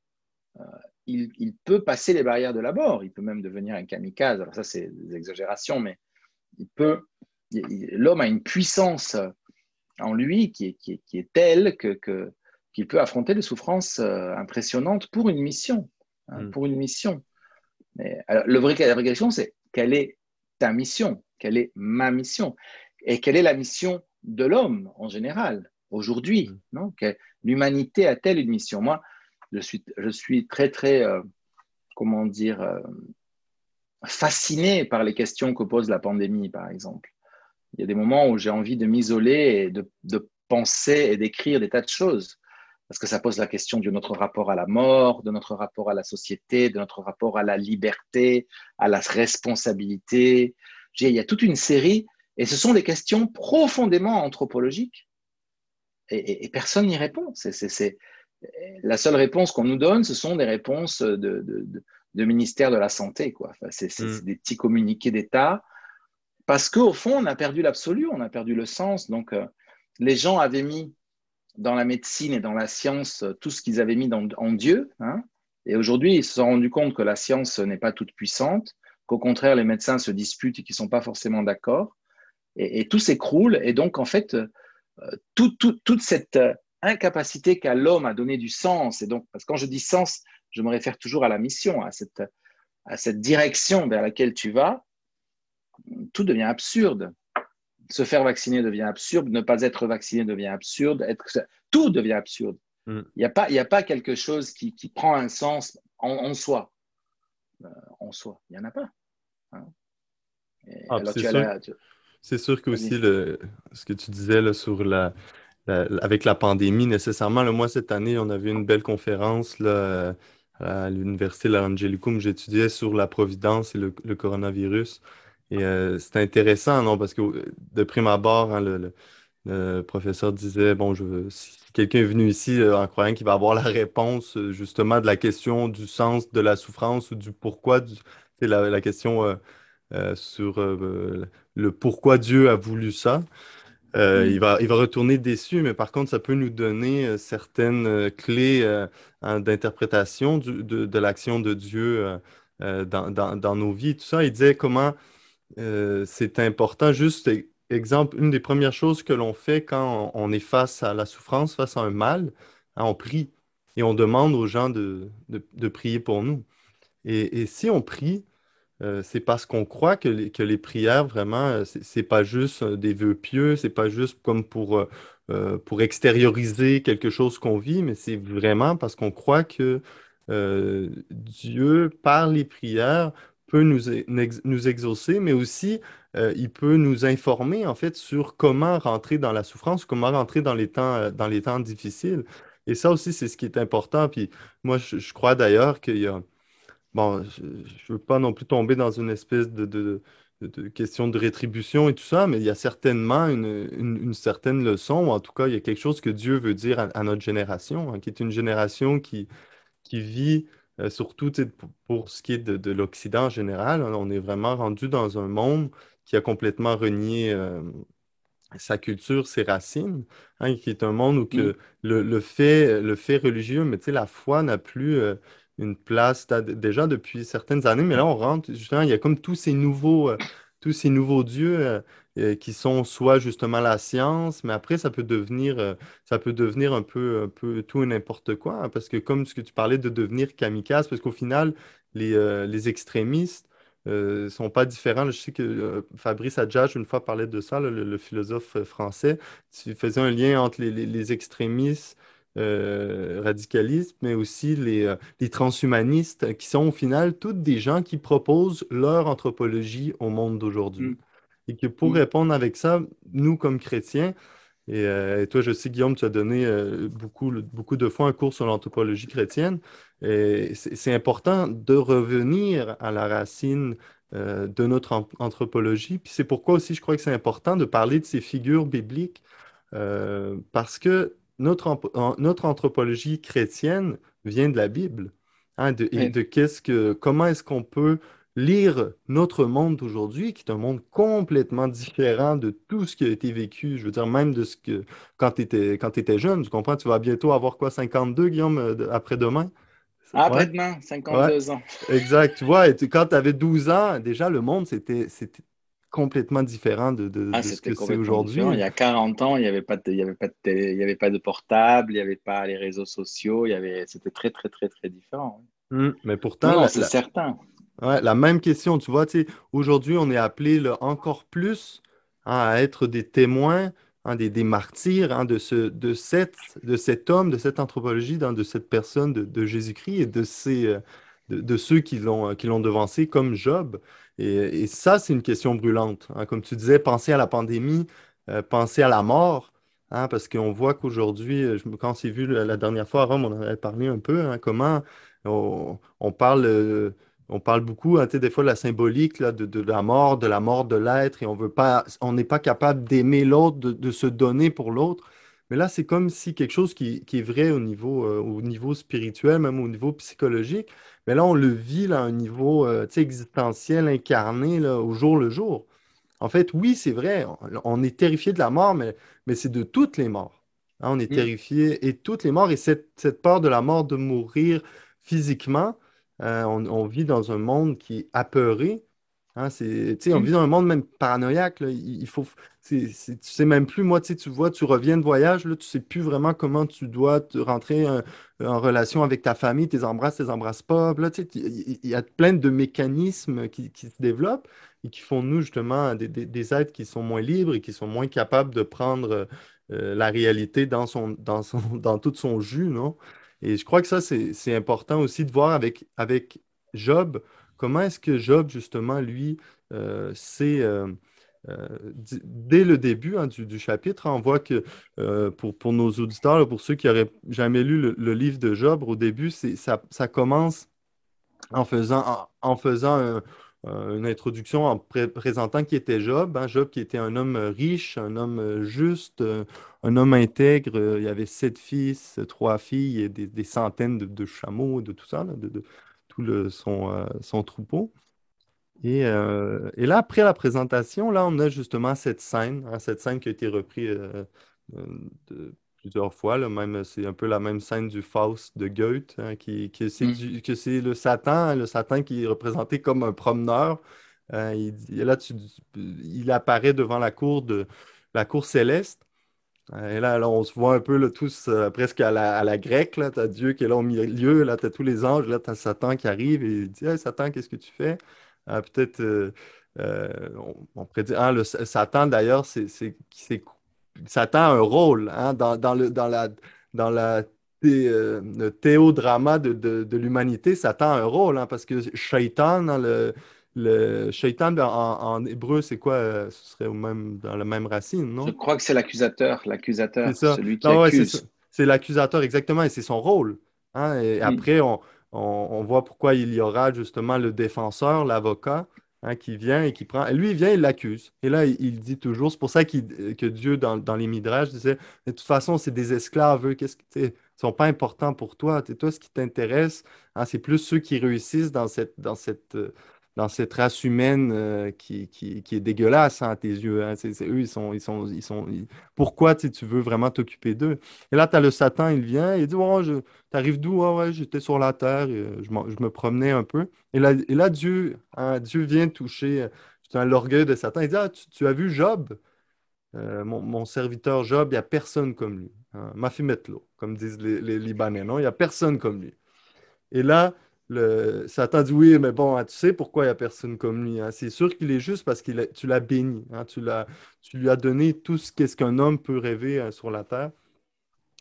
Speaker 2: euh, il, peut passer les barrières de la mort. Il peut même devenir un kamikaze. Alors ça, c'est des exagérations, mais il peut. L'homme a une puissance en lui qui est, qui est, telle que, qu'il peut affronter des souffrances euh, impressionnantes pour une mission. Hein, hmm. Pour une mission. Mais, le vrai, la vraie question, c'est quelle est ta mission? Quelle est ma mission? Et quelle est la mission de l'homme en général aujourd'hui? Non L'humanité a-t-elle une mission? Moi, je suis, très, très, euh, comment dire, euh, fasciné par les questions que pose la pandémie, par exemple. Il y a des moments où j'ai envie de m'isoler et de, de penser et d'écrire des tas de choses, parce que ça pose la question de notre rapport à la mort, de notre rapport à la société, de notre rapport à la liberté, à la responsabilité. Il y a toute une série, et ce sont des questions profondément anthropologiques, et, et personne n'y répond. C'est la seule réponse qu'on nous donne, ce sont des réponses de, ministère de la Santé. Quoi. c'est, mm. des petits communiqués d'État. Parce qu'au fond, on a perdu l'absolu, on a perdu le sens. Donc, euh, les gens avaient mis dans la médecine et dans la science tout ce qu'ils avaient mis en Dieu. Hein. et aujourd'hui, ils se sont rendus compte que la science n'est pas toute puissante, qu'au contraire, les médecins se disputent et qu'ils ne sont pas forcément d'accord. Et, tout s'écroule. Et donc, en fait, euh, toute cette incapacité qu'a l'homme à donner du sens. Et donc, parce que quand je dis sens, je me réfère toujours à la mission, à cette, à cette direction vers laquelle tu vas. Tout devient absurde. Se faire vacciner devient absurde, ne pas être vacciné devient absurde, être... tout devient absurde. Mm. Il n'y a, pas, a pas quelque chose qui, qui prend un sens en, soi. Euh, en soi, il n'y en a pas. Hein.
Speaker 1: Ah, c'est sûr, que aussi le, ce que tu disais là, sur la, avec la pandémie nécessairement. le moi, cette année, on avait une belle conférence là, à l'Université l'Angelicum. J'étudiais sur la providence et le, coronavirus. Et euh, c'était intéressant, non? Parce que de prime abord, hein, le, professeur disait, bon, je, si quelqu'un est venu ici euh, en croyant qu'il va avoir la réponse euh, justement de la question du sens de la souffrance ou du pourquoi, c'est la, la, question sur le pourquoi Dieu a voulu ça. Euh, mm. il, va, il va retourner déçu, mais par contre, ça peut nous donner euh, certaines euh, clés d'interprétation de, l'action de Dieu dans, nos vies. Tout ça, il disait comment c'est important. Juste exemple, une des premières choses que l'on fait quand on, est face à la souffrance, face à un mal, hein, on prie et on demande aux gens de, prier pour nous. et si on prie, c'est parce qu'on croit que les, prières, vraiment, c'est pas juste des vœux pieux, c'est pas juste comme pour, extérioriser quelque chose qu'on vit, mais c'est vraiment parce qu'on croit que Dieu, par les prières, peut nous, nous exaucer, mais aussi il peut nous informer en fait sur comment rentrer dans la souffrance, comment rentrer dans les temps, dans les temps difficiles. Et ça aussi, c'est ce qui est important. Puis moi, je crois d'ailleurs qu'il y a bon, je ne veux pas non plus tomber dans une espèce de, question de rétribution et tout ça, mais il y a certainement une, certaine leçon, ou en tout cas, il y a quelque chose que Dieu veut dire à, notre génération, hein, qui est une génération qui, qui vit, euh, surtout pour, ce qui est de, l'Occident en général, hein, on est vraiment rendu dans un monde qui a complètement renié sa culture, ses racines, hein, qui est un monde où que mm. le, fait, le fait religieux, mais tu sais, la foi n'a plus euh, une place déjà depuis certaines années, mais là, on rentre, justement, il y a comme tous ces nouveaux, euh, tous ces nouveaux dieux euh, qui sont soit justement la science, mais après, ça peut devenir, ça peut devenir un peu, un peu tout et n'importe quoi, hein, parce que comme ce que tu parlais de devenir kamikaze, parce qu'au final, les, les extrémistes, ne euh, sont pas différents. Je sais que euh, Fabrice Adjage, une fois, parlait de ça, le, philosophe euh, français. Tu faisais un lien entre les, extrémistes radicalistes, mais aussi les, transhumanistes, qui sont au final toutes des gens qui proposent leur anthropologie au monde d'aujourd'hui. Mm. Et que pour mm. répondre avec ça, nous, comme chrétiens, et, toi, je sais, Guillaume, tu as donné beaucoup, beaucoup de fois un cours sur l'anthropologie chrétienne. C'est important de revenir à la racine euh, de notre anthropologie. Puis c'est pourquoi aussi je crois que c'est important de parler de ces figures bibliques, euh, parce que notre, notre anthropologie chrétienne vient de la Bible. Hein, de, et de qu'est-ce que, comment est-ce qu'on peut lire notre monde d'aujourd'hui, qui est un monde complètement différent de tout ce qui a été vécu, je veux dire, même de ce que quand tu étais, quand étais jeune, tu comprends, tu vas bientôt avoir quoi, 52, Guillaume, euh, après-demain?
Speaker 2: Après-demain, 52 ans.
Speaker 1: Exact. Tu vois, quand tu avais 12 ans, déjà, le monde, c'était complètement différent de, de, ah, ce que c'est aujourd'hui.
Speaker 2: Il y a 40 ans, il n'y avait, pas de, il y avait, pas de il y avait pas de portable, il n'y avait pas les réseaux sociaux, il y avait... c'était très, très, très, très différent.
Speaker 1: Hum, mais pourtant,
Speaker 2: c'est certain.
Speaker 1: Ouais, la même question, tu vois, aujourd'hui, on est appelé encore plus hein, à être des témoins Hein, des, martyrs hein, de, ce, de, cette, de cet homme, de cette anthropologie, de cette personne de, Jésus-Christ et de, ces, euh, de, ceux qui l'ont, qui l'ont devancé comme Job. Et, ça, c'est une question brûlante. Hein. Comme tu disais, penser à la pandémie, euh, penser à la mort, parce qu'on voit qu'aujourd'hui, euh, quand on s'est vu la, dernière fois à Rome, on en avait parlé un peu, comment on, parle on parle beaucoup, hein, des fois, de la symbolique de, la mort, de la mort de l'être, et on veut pas, on n'est pas capable d'aimer l'autre, de, se donner pour l'autre. Mais là, c'est comme si quelque chose qui, est vrai au niveau, euh, au niveau spirituel, même au niveau psychologique, mais là, on le vit à un niveau euh, existentiel, incarné, au jour le jour. En fait, oui, c'est vrai, on, est terrifié de la mort, mais, mais c'est de toutes les morts. Hein. on est mm. terrifié et toutes les morts, et cette, cette peur de la mort, de mourir physiquement, euh, on, vit dans un monde qui est apeuré. Hein, c'est, on mm. vit dans un monde même paranoïaque. Il, faut, tu sais même plus, moi, tu vois, tu reviens de voyage, là, tu sais plus vraiment comment tu dois te rentrer en relation avec ta famille, tes embrasses, tes embrasses pas. il y, a plein de mécanismes qui, se développent et qui font de nous justement des, des, êtres qui sont moins libres et qui sont moins capables de prendre euh, la réalité dans, son, dans, son, dans tout son jus, non? Et je crois que ça, c'est important aussi de voir avec, avec Job, comment est-ce que Job, justement, lui, euh, c'est... Euh, euh, dès le début hein, du, chapitre, on voit que pour, pour, nos auditeurs, pour ceux qui n'auraient jamais lu le, livre de Job, au début, ça, ça commence en faisant, euh, une introduction en présentant qui était Job. Hein. Job qui était un homme riche, un homme euh, juste, euh, un homme intègre. Il y avait sept fils, trois filles et des, centaines de, chameaux, de tout ça, tout le, son, son troupeau. Et, là, après la présentation, là, on a justement cette scène, hein, cette scène qui a été reprise de, plusieurs fois. même, c'est un peu la même scène du Faust de Goethe, hein, qui, mm. que c'est le Satan, le Satan qui est représenté comme un promeneur. Euh, il, là, il apparaît devant la cour de la cour céleste. Euh, et là, on se voit un peu tous euh, presque à la, à la grecque. Tu as Dieu qui est là au milieu, là, tu as tous les anges, là, tu as Satan qui arrive et il dit Satan, qu'est-ce que tu fais? Peut-être, on, on, pourrait dire Ah, le Satan d'ailleurs, c'est Satan a un rôle hein, dans, dans, le, dans la, dans la euh, théodrama de, de, de l'humanité, Satan a un rôle, hein, parce que Shaitan, hein, le, le Shaitan en, en hébreu, c'est quoi euh, Ce serait même dans la même racine, non?
Speaker 2: Je crois que c'est l'accusateur, l'accusateur, celui qui accuse.
Speaker 1: c'est l'accusateur, exactement, et c'est son rôle. Hein, et après, on, on, on, voit pourquoi il y aura justement le défenseur, l'avocat, Hein, qui vient et qui prend. Lui, il vient, il l'accuse. Et là, il, dit toujours, c'est pour ça que Dieu, dans, dans les Midrash, disait de toute façon, c'est des esclaves, eux, qu'est-ce que ne sont pas importants pour toi. Toi, ce qui t'intéresse, hein, c'est plus ceux qui réussissent dans cette, dans cette, dans cette race humaine euh, qui, qui, qui, est dégueulasse hein, à tes yeux. Hein. Eux, ils sont, ils sont, ils sont, Pourquoi tu veux vraiment t'occuper d'eux? Et là, tu as le Satan, il vient, il dit, oh, je... t'arrives d'où? Ouais, j'étais sur la terre, je, je, me promenais un peu. Et là, et là Dieu, hein, Dieu vient toucher l'orgueil de Satan. Il dit, ah, tu, as vu Job? Euh, mon, mon, serviteur Job, il n'y a personne comme lui. Hein, Mafimetlo, comme disent les, les Libanais, non? Il n'y a personne comme lui. Et là, Satan dit oui, mais bon, hein, tu sais pourquoi il n'y a personne comme lui. Hein? C'est sûr qu'il est juste parce que tu l'as béni. Hein? Tu, tu lui as donné tout ce qu'un homme peut rêver sur la terre.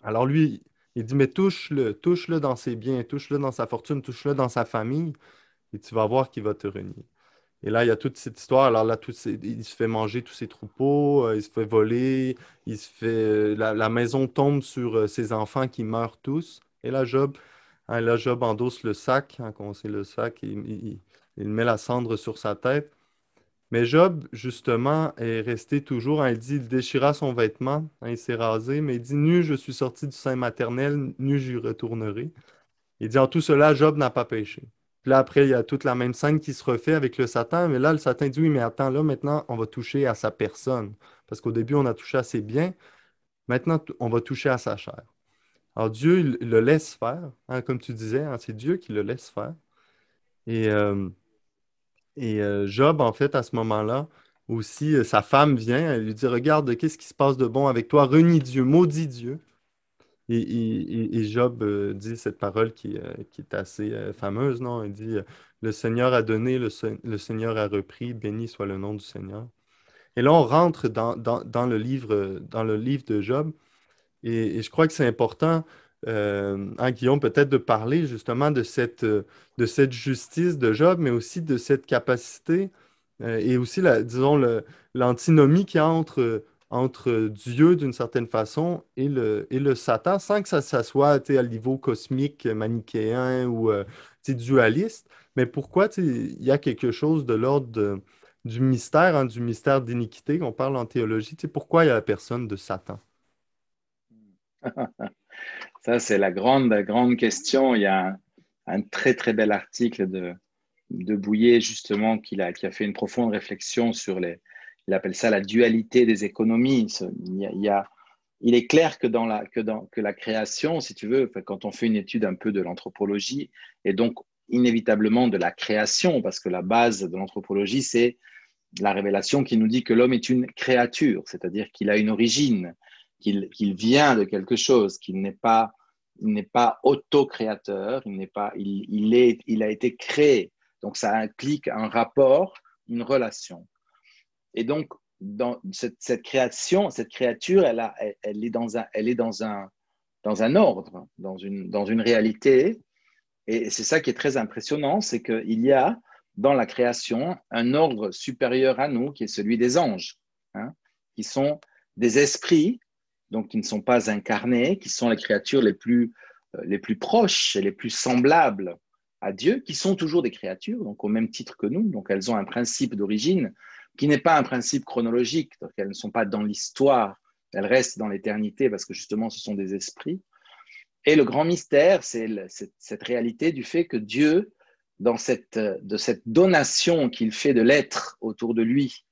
Speaker 1: Alors lui, il dit, mais touche-le, touche-le dans ses biens, touche-le dans sa fortune, touche-le dans sa famille, et tu vas voir qu'il va te renier. Et là, il y a toute cette histoire. Alors là, il se fait manger tous ses troupeaux, euh, il se fait voler, il se fait, euh, la, la maison tombe sur euh, ses enfants qui meurent tous. Et là, Job, Hein, là, Job endosse le sac, hein, c'est le sac, il, met la cendre sur sa tête. Mais Job, justement, est resté toujours, hein, il dit, il déchira son vêtement, il s'est rasé, mais il dit, nu, je suis sorti du sein maternel, nu, j'y retournerai. Il dit, en tout cela, Job n'a pas péché. Puis là, après, il y a toute la même scène qui se refait avec le Satan, mais là, le Satan dit, oui, mais attends, là, maintenant, on va toucher à sa personne. Parce qu'au début, on a touché à ses biens. Maintenant, on va toucher à sa chair. Alors Dieu le laisse faire, hein, comme tu disais, hein, c'est Dieu qui le laisse faire. Et, euh, euh, Job, en fait, à ce moment-là, aussi, euh, sa femme vient, elle lui dit, regarde, qu'est-ce qui se passe de bon avec toi? Renie Dieu, maudit Dieu. Et, Job dit cette parole qui, est assez fameuse, non? Il dit, le Seigneur a donné, le, Seigneur a repris, béni soit le nom du Seigneur. Et là, on rentre dans le livre de Job. Et, je crois que c'est important, euh, hein, Guillaume, peut-être de parler justement de cette, de cette justice de Job, mais aussi de cette capacité euh, et aussi, disons, l'antinomie qu'il y a entre, entre Dieu d'une certaine façon et le, et le Satan, sans que ça, ça soit à niveau cosmique, manichéen ou euh, dualiste. Mais pourquoi il y a quelque chose de l'ordre du mystère, hein, du mystère d'iniquité qu'on parle en théologie? Pourquoi il y a la personne de Satan?
Speaker 2: Ça, c'est la grande, grande question. Il y a un, très, très bel article de, de Bouillet, justement, qui a, fait une profonde réflexion sur les. Il appelle ça la dualité des économies. Il est clair que dans, la, que, dans, que la création, si tu veux, quand on fait une étude un peu de l'anthropologie, et donc inévitablement de la création, parce que la base de l'anthropologie, c'est la révélation qui nous dit que l'homme est une créature, c'est-à-dire qu'il a une origine, qu'il vient de quelque chose, qu'il n'est pas, n'est pas auto-créateur, il, n'est pas, il, il a été créé. Donc ça implique un rapport, une relation. Et donc, dans cette, création, cette créature, elle, a, elle, est, dans un, elle est dans, un, dans un ordre, dans une, dans une réalité. Et c'est ça qui est très impressionnant, c'est qu'il y a dans la création un ordre supérieur à nous, qui est celui des anges, hein, qui sont des esprits donc qui ne sont pas incarnées, qui sont les créatures les plus, euh, les plus proches et les plus semblables à Dieu, qui sont toujours des créatures, donc au même titre que nous. Donc elles ont un principe d'origine qui n'est pas un principe chronologique, donc elles ne sont pas dans l'histoire, elles restent dans l'éternité parce que justement ce sont des esprits. Et le grand mystère, c'est cette réalité du fait que Dieu, dans cette, de cette donation qu'il fait de l'être autour de lui,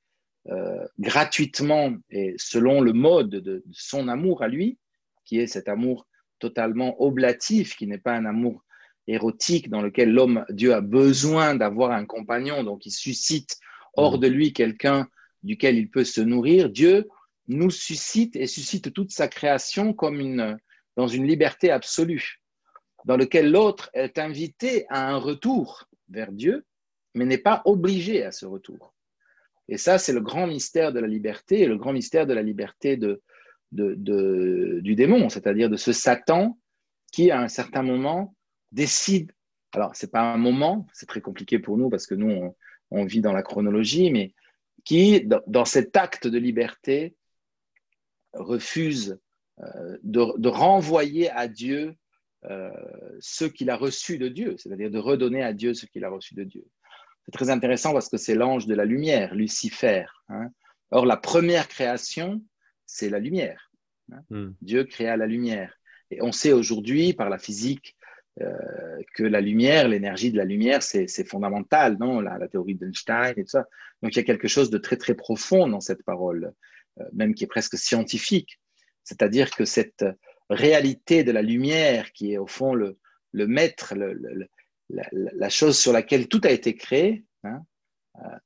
Speaker 2: euh, gratuitement et selon le mode de, son amour à lui, qui est cet amour totalement oblatif, qui n'est pas un amour érotique dans lequel l'homme, Dieu a besoin d'avoir un compagnon, donc il suscite hors de lui quelqu'un duquel il peut se nourrir. Dieu nous suscite et suscite toute sa création comme une, dans une liberté absolue, dans lequel l'autre est invité à un retour vers Dieu, mais n'est pas obligé à ce retour. Et ça, c'est le grand mystère de la liberté et le grand mystère de la liberté du démon, c'est-à-dire de ce Satan qui, à un certain moment, décide. Alors, ce n'est pas un moment, c'est très compliqué pour nous parce que nous, on, vit dans la chronologie, mais qui, dans, cet acte de liberté, refuse euh, de, renvoyer à Dieu euh, ce qu'il a reçu de Dieu, c'est-à-dire de redonner à Dieu ce qu'il a reçu de Dieu. C'est très intéressant parce que c'est l'ange de la lumière, Lucifer. Hein. Or, la première création, c'est la lumière. Hein. Hmm. Dieu créa la lumière. Et on sait aujourd'hui, par la physique, euh, que la lumière, l'énergie de la lumière, c'est fondamental, non la, la, théorie d'Einstein et tout ça. Donc il y a quelque chose de très très profond dans cette parole, euh, même qui est presque scientifique. C'est-à-dire que cette réalité de la lumière, qui est au fond le, le maître, le, la, chose sur laquelle tout a été créé, hein, euh,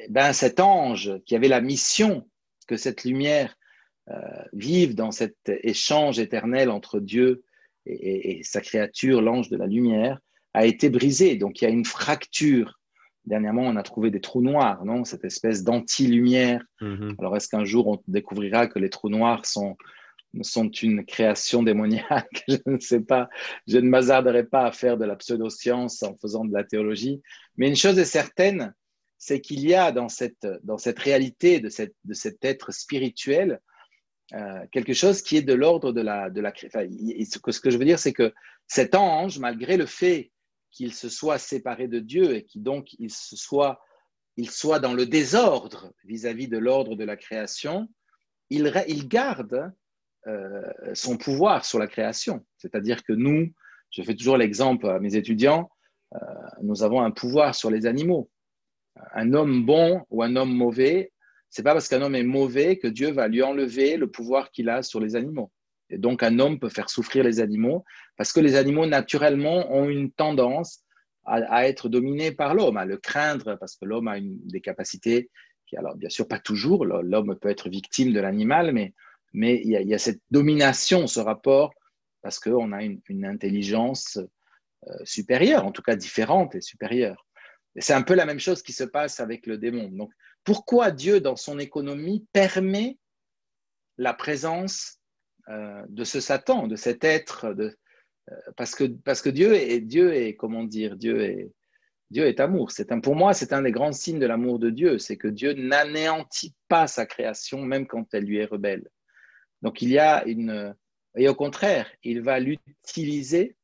Speaker 2: eh ben cet ange qui avait la mission que cette lumière vive dans cet échange éternel entre Dieu et, sa créature, l'ange de la lumière, a été brisé. Donc il y a une fracture. Dernièrement, on a trouvé des trous noirs, non? Cette espèce d'anti-lumière. Mm-hmm. Alors est-ce qu'un jour on découvrira que les trous noirs sont, sont une création démoniaque Je ne sais pas. Je ne m'hasarderai pas à faire de la pseudo-science en faisant de la théologie. Mais une chose est certaine, c'est qu'il y a dans cette, dans cette réalité de, cette, de cet être spirituel euh, quelque chose qui est de l'ordre de la, de la que, ce que je veux dire, c'est que cet ange, malgré le fait qu'il se soit séparé de Dieu et qu'il donc il se soit, il soit dans le désordre vis-à-vis de l'ordre de la création, il, il garde son pouvoir sur la création. C'est-à-dire que nous, je fais toujours l'exemple à mes étudiants, euh, nous avons un pouvoir sur les animaux. Un homme bon ou un homme mauvais c'est pas parce qu'un homme est mauvais que Dieu va lui enlever le pouvoir qu'il a sur les animaux. Et donc, un homme peut faire souffrir les animaux parce que les animaux, naturellement, ont une tendance à, être dominés par l'homme, à le craindre parce que l'homme a une, des capacités qui, alors, bien sûr, pas toujours. L'homme peut être victime de l'animal, mais, mais il, y a, cette domination, ce rapport, parce qu'on a une, intelligence euh, supérieure, en tout cas différente et supérieure. Et c'est un peu la même chose qui se passe avec le démon. Donc, pourquoi Dieu, dans son économie, permet la présence euh, de ce Satan, de cet être euh, parce, que, Dieu est, comment dire, Dieu est, amour. Pour moi, c'est un des grands signes de l'amour de Dieu, c'est que Dieu n'anéantit pas sa création, même quand elle lui est rebelle. Donc il y a une... Et au contraire, il va l'utiliser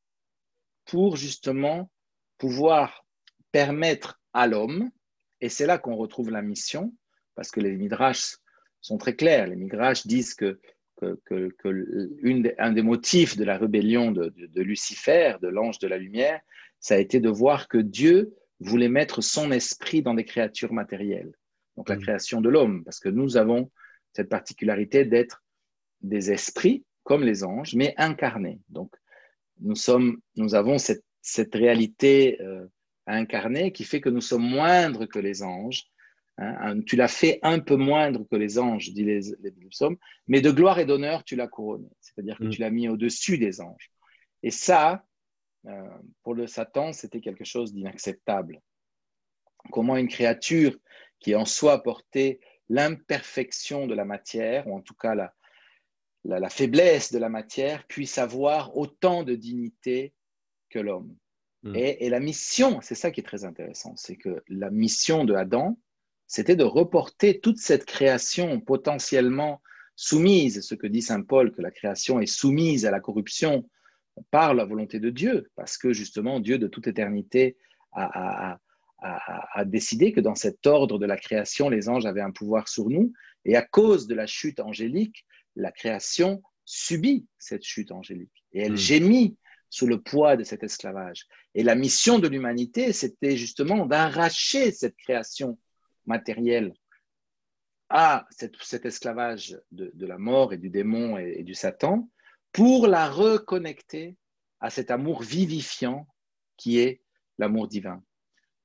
Speaker 2: pour justement pouvoir permettre à l'homme et c'est là qu'on retrouve la mission, parce que les midrash sont très clairs. Les midrash disent que, un des motifs de la rébellion de, Lucifer, de l'ange de la lumière, ça a été de voir que Dieu voulait mettre son esprit dans des créatures matérielles, donc la mm. création de l'homme, parce que nous avons cette particularité d'être des esprits comme les anges, mais incarnés. Donc nous sommes, nous avons cette, réalité euh, incarné qui fait que nous sommes moindres que les anges. Hein. tu l'as fait un peu moindre que les anges, dit les, les psaumes, mais de gloire et d'honneur, tu l'as couronné. C'est-à-dire que mm. tu l'as mis au-dessus des anges. Et ça, euh, pour le Satan, c'était quelque chose d'inacceptable. Comment une créature qui en soi portait l'imperfection de la matière, ou en tout cas la, la faiblesse de la matière, puisse avoir autant de dignité que l'homme. Mm. Et, la mission, c'est ça qui est très intéressant, c'est que la mission de Adam, c'était de reporter toute cette création potentiellement soumise, ce que dit Saint Paul, que la création est soumise à la corruption par la volonté de Dieu, parce que justement Dieu de toute éternité a, a, décidé que dans cet ordre de la création, les anges avaient un pouvoir sur nous, et à cause de la chute angélique, la création subit cette chute angélique, et elle mm. gémit sous le poids de cet esclavage. Et la mission de l'humanité, c'était justement d'arracher cette création matérielle à cet esclavage de, la mort et du démon et, du Satan pour la reconnecter à cet amour vivifiant qui est l'amour divin.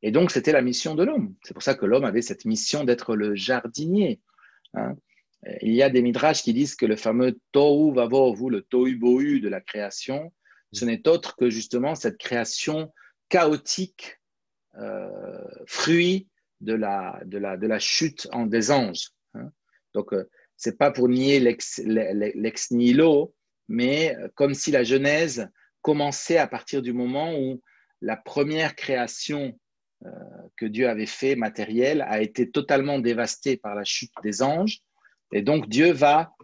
Speaker 2: Et donc, c'était la mission de l'homme. C'est pour ça que l'homme avait cette mission d'être le jardinier. Hein. Il y a des midrash qui disent que le fameux tohu vavohu, le tohu bohu de la création, ce n'est autre que justement cette création chaotique, euh, fruit de la, de, la, de la chute en des anges. Hein. Donc, euh, ce n'est pas pour nier l'ex, nihilo, mais euh, comme si la Genèse commençait à partir du moment où la première création que Dieu avait fait matérielle a été totalement dévastée par la chute des anges. Et donc Dieu va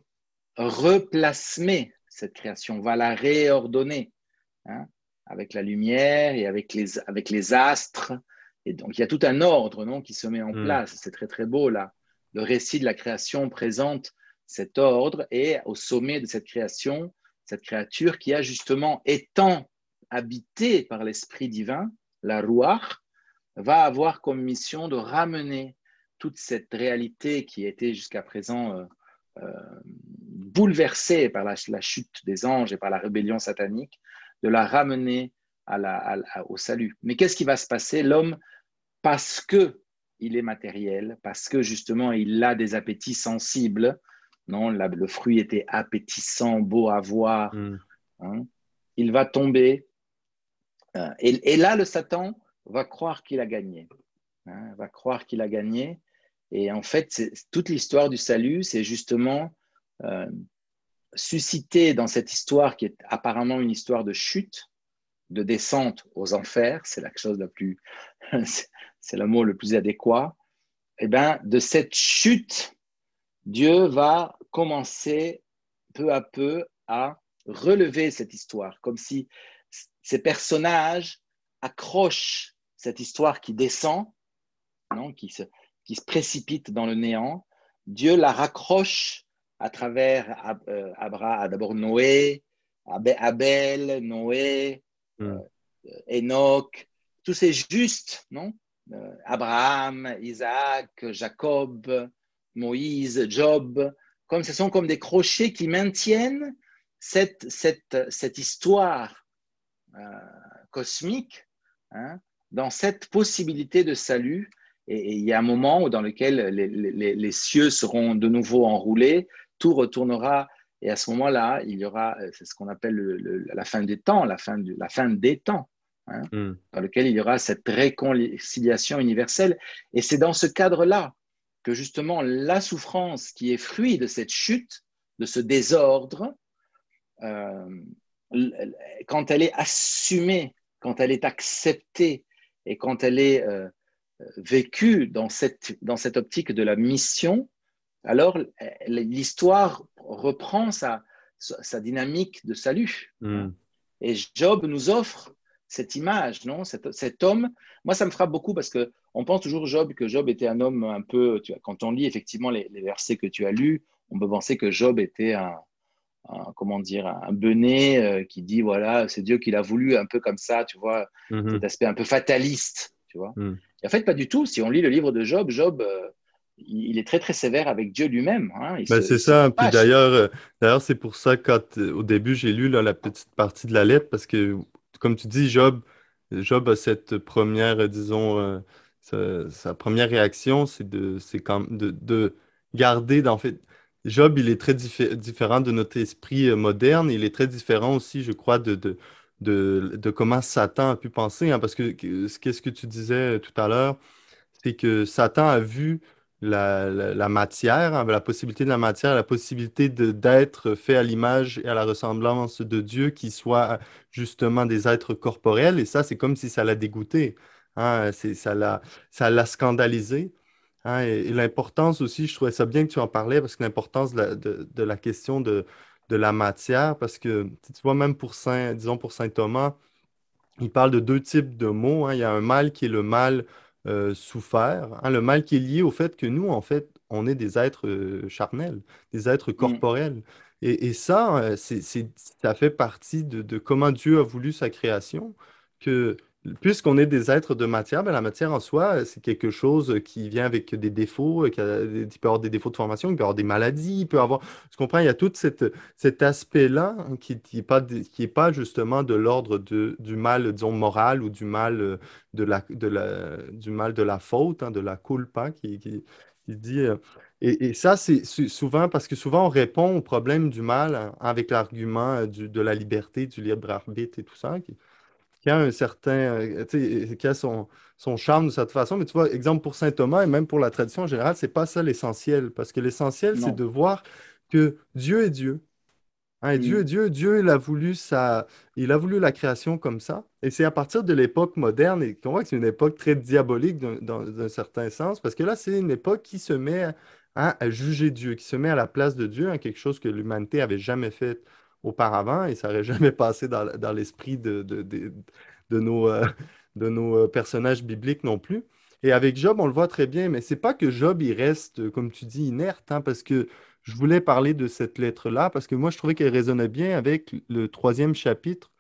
Speaker 2: replacer cette création, va la réordonner hein, avec la lumière et avec les, avec les astres. Et donc, il y a tout un ordre non, qui se met en hmm. place. C'est très, très beau là. Le récit de la création présente cet ordre et au sommet de cette création, cette créature qui a justement, étant habité par l'Esprit divin, la Ruach, va avoir comme mission de ramener toute cette réalité qui était jusqu'à présent euh, euh, bouleversée par la, chute des anges et par la rébellion satanique, de la ramener à la, au salut. Mais qu'est-ce qui va se passer? L'homme, parce que il est matériel, parce que justement il a des appétits sensibles, non, le fruit était appétissant, beau à voir, mm. hein, il va tomber. Euh, et, là, le Satan va croire qu'il a gagné. Hein, va croire qu'il a gagné. Et en fait, toute l'histoire du salut, c'est justement euh, susciter dans cette histoire qui est apparemment une histoire de chute, de descente aux enfers, c'est la chose la plus, c'est le mot le plus adéquat. Et eh ben, de cette chute, Dieu va commencer peu à peu à relever cette histoire, comme si ces personnages accrochent cette histoire qui descend, non, qui, se, qui se précipite dans le néant. Dieu la raccroche à travers euh, Abraham, d'abord Noé, Abel, Noé, euh, Enoch, tous ces justes, non? Abraham, Isaac, Jacob, Moïse, Job, comme ce sont comme des crochets qui maintiennent cette, cette, cette histoire cosmique hein, dans cette possibilité de salut. Et, il y a un moment où, dans lequel les, les, les, cieux seront de nouveau enroulés, tout retournera. Et à ce moment-là, il y aura, euh, c'est ce qu'on appelle le, la fin des temps, la fin, du, la fin des temps, hein, hmm. dans lequel il y aura cette réconciliation universelle. Et c'est dans ce cadre-là que justement la souffrance qui est fruit de cette chute, de ce désordre, euh, quand elle est assumée, quand elle est acceptée et quand elle est euh, vécue dans cette, dans cette optique de la mission, alors l'histoire reprend sa, sa, dynamique de salut. Hmm. Et Job nous offre cette image, non cet, cet, homme, moi ça me frappe beaucoup parce que on pense toujours Job que Job était un homme un peu, tu vois, quand on lit effectivement les, les, versets que tu as lus, on peut penser que Job était un, comment dire, un benet euh, qui dit voilà, c'est Dieu qui l'a voulu un peu comme ça, tu vois, mhm. cet aspect un peu fataliste, tu vois. Mhm. Et en fait, pas du tout. Si on lit le livre de Job, Job, euh, il, est très très sévère avec Dieu lui-même. Hein.
Speaker 1: Ben, c'est ça. Puis d'ailleurs, euh, d'ailleurs, c'est pour ça quand au début j'ai lu la petite partie de la lettre parce que, comme tu dis, Job, Job a cette première, disons, sa, première réaction, c'est de, c'est comme de, de garder, en fait Job, il est très différent de notre esprit euh, moderne. Il est très différent aussi, je crois, de, de, de, comment Satan a pu penser. Hein, parce que qu'est-ce que tu disais tout à l'heure, c'est que Satan a vu la, la, matière, hein, la possibilité de la matière, la possibilité d'être fait à l'image et à la ressemblance de Dieu, qui soit justement des êtres corporels. Et ça, c'est comme si ça l'a dégoûté. Hein, ça l'a scandalisé. Hein, et, l'importance aussi, je trouvais ça bien que tu en parlais, parce que l'importance de, la question de, la matière, parce que tu vois, même pour Saint, disons pour Saint Thomas, il parle de deux types de mots. Hein. Il y a un mal qui est le mal euh, souffert, hein, le mal qui est lié au fait que nous, en fait, on est des êtres euh, charnels, des êtres mm. corporels. Et, ça, euh, c'est, ça fait partie de, de, comment Dieu a voulu sa création, que puisqu'on est des êtres de matière, ben, la matière en soi, c'est quelque chose qui vient avec des défauts, qui il peut avoir des défauts de formation, il peut avoir des maladies, il peut avoir... Tu comprends, il y a tout cet aspect-là qui n'est pas, qui pas justement de l'ordre du mal, disons, moral ou du mal euh, de la, de la, du mal de la faute, hein, de la culpa, qui, qui, dit... Euh, et, ça, c'est souvent parce que souvent on répond au problème du mal hein, avec l'argument euh, de la liberté, du libre arbitre et tout ça qui a un certain, euh, qui a son, son charme de cette façon. Mais tu vois, exemple pour saint Thomas et même pour la tradition en général, c'est pas ça l'essentiel. Parce que l'essentiel, c'est de voir que Dieu est Dieu. Hein, Dieu est Dieu. Dieu, il a voulu ça, il a voulu la création comme ça. Et c'est à partir de l'époque moderne et qu'on voit que c'est une époque très diabolique dans, un certain sens, parce que là, c'est une époque qui se met à, à, juger Dieu, qui se met à la place de Dieu, hein, quelque chose que l'humanité avait jamais fait auparavant et ça n'aurait jamais passé dans, l'esprit de, nos, euh, euh, personnages bibliques non plus. Et avec Job, on le voit très bien, mais c'est pas que Job, il reste, comme tu dis, inerte, hein, parce que je voulais parler de cette lettre-là, parce que moi, je trouvais qu'elle résonnait bien avec le troisième chapitre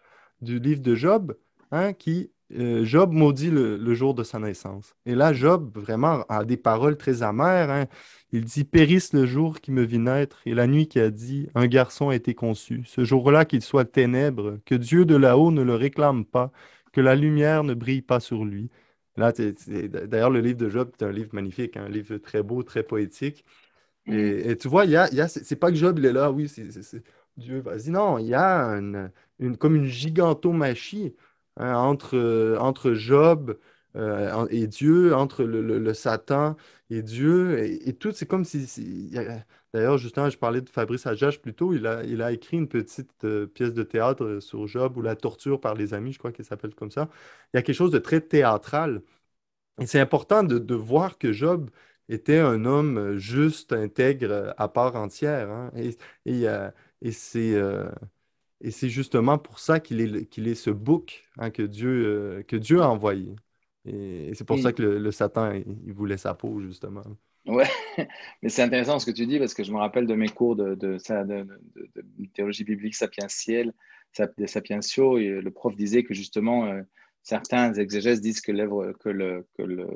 Speaker 1: du livre de Job, hein, qui euh, Job maudit le, jour de sa naissance. Et là, Job, vraiment, a des paroles très amères. Hein. Il dit Périsse le jour qui me vit naître et la nuit qui a dit Un garçon a été conçu. Ce jour-là, qu'il soit ténèbres, que Dieu de là-haut ne le réclame pas, que la lumière ne brille pas sur lui. Là, d'ailleurs, le livre de Job est un livre magnifique, un livre très beau, très poétique. Et, mm. tu vois, y a, y a c'est pas que Job, il est là, oui, c'est Dieu, vas-y. Non, il y a une, comme une gigantomachie Hein, entre, euh, entre Job euh, et Dieu, entre le, Satan et Dieu, et, tout, c'est comme si... D'ailleurs, justement, je parlais de Fabrice Adjache plus tôt, il a, il a écrit une petite euh, pièce de théâtre sur Job ou la torture par les amis, je crois qu'elle s'appelle comme ça. Il y a quelque chose de très théâtral. Et c'est important de, voir que Job était un homme juste, intègre, à part entière. Hein. Et, et c'est et c'est justement pour ça qu'il est, qu'il est ce bouc hein, que, Dieu, euh, que Dieu a envoyé. Et, c'est pour ça que le, Satan, il, voulait sa peau, justement.
Speaker 2: Ouais, mais c'est intéressant ce que tu dis parce que je me rappelle de mes cours de, de, de, théologie biblique sapientielle, des sapientiaux, et le prof disait que justement, euh, certains exégèses disent que, que, le, que le,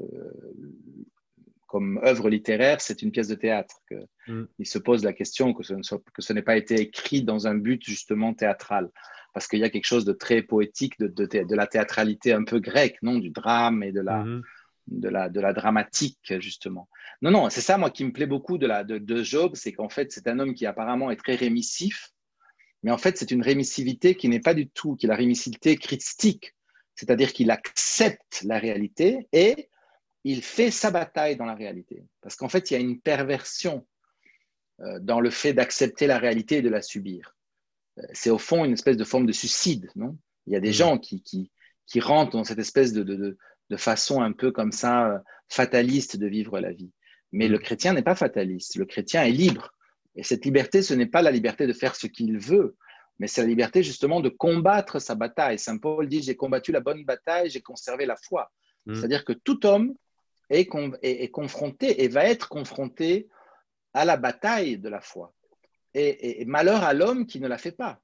Speaker 2: comme œuvre littéraire, c'est une pièce de théâtre. Que, mm. Il se pose la question que ce, que ce n'ait pas été écrit dans un but justement théâtral. Parce qu'il y a quelque chose de très poétique de, de, la théâtralité un peu grecque, non Du drame et de la, mm-hmm. de la, de la dramatique, justement. Non, non, c'est ça, moi, qui me plaît beaucoup de, la, de, Job, c'est qu'en fait, c'est un homme qui apparemment est très rémissif, mais en fait, c'est une rémissivité qui n'est pas du tout, qui est la rémissivité christique, c'est-à-dire qu'il accepte la réalité et il fait sa bataille dans la réalité. Parce qu'en fait, il y a une perversion euh, dans le fait d'accepter la réalité et de la subir. Euh, c'est au fond une espèce de forme de suicide, non? Il y a des mm. gens qui, qui, rentrent dans cette espèce de, de, façon un peu comme ça, euh, fataliste de vivre la vie. Mais mm. le chrétien n'est pas fataliste, le chrétien est libre. Et cette liberté, ce n'est pas la liberté de faire ce qu'il veut, mais c'est la liberté justement de combattre sa bataille. Saint Paul dit, j'ai combattu la bonne bataille, j'ai conservé la foi. Mm. C'est-à-dire que tout homme est, confronté et va être confronté à la bataille de la foi. Et, malheur à l'homme qui ne la fait pas.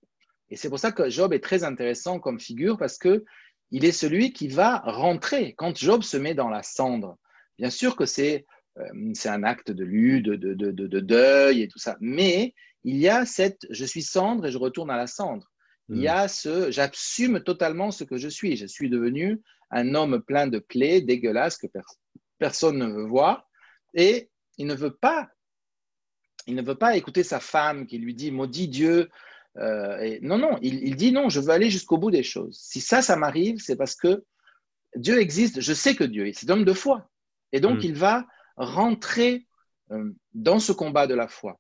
Speaker 2: Et c'est pour ça que Job est très intéressant comme figure parce que il est celui qui va rentrer quand Job se met dans la cendre. Bien sûr que c'est euh, un acte de lutte, de, de, de, deuil et tout ça, mais il y a cette je suis cendre et je retourne à la cendre. Il y a ce j'assume totalement ce que je suis. Je suis devenu un homme plein de plaies, dégueulasse que personne ne veut voir, et il ne veut pas, il ne veut pas écouter sa femme qui lui dit maudit Dieu. Euh, et non, non, il, dit non, je veux aller jusqu'au bout des choses. Si ça, ça m'arrive, c'est parce que Dieu existe, je sais que Dieu est, c'est homme de foi. Et donc, mm. il va rentrer euh, dans ce combat de la foi.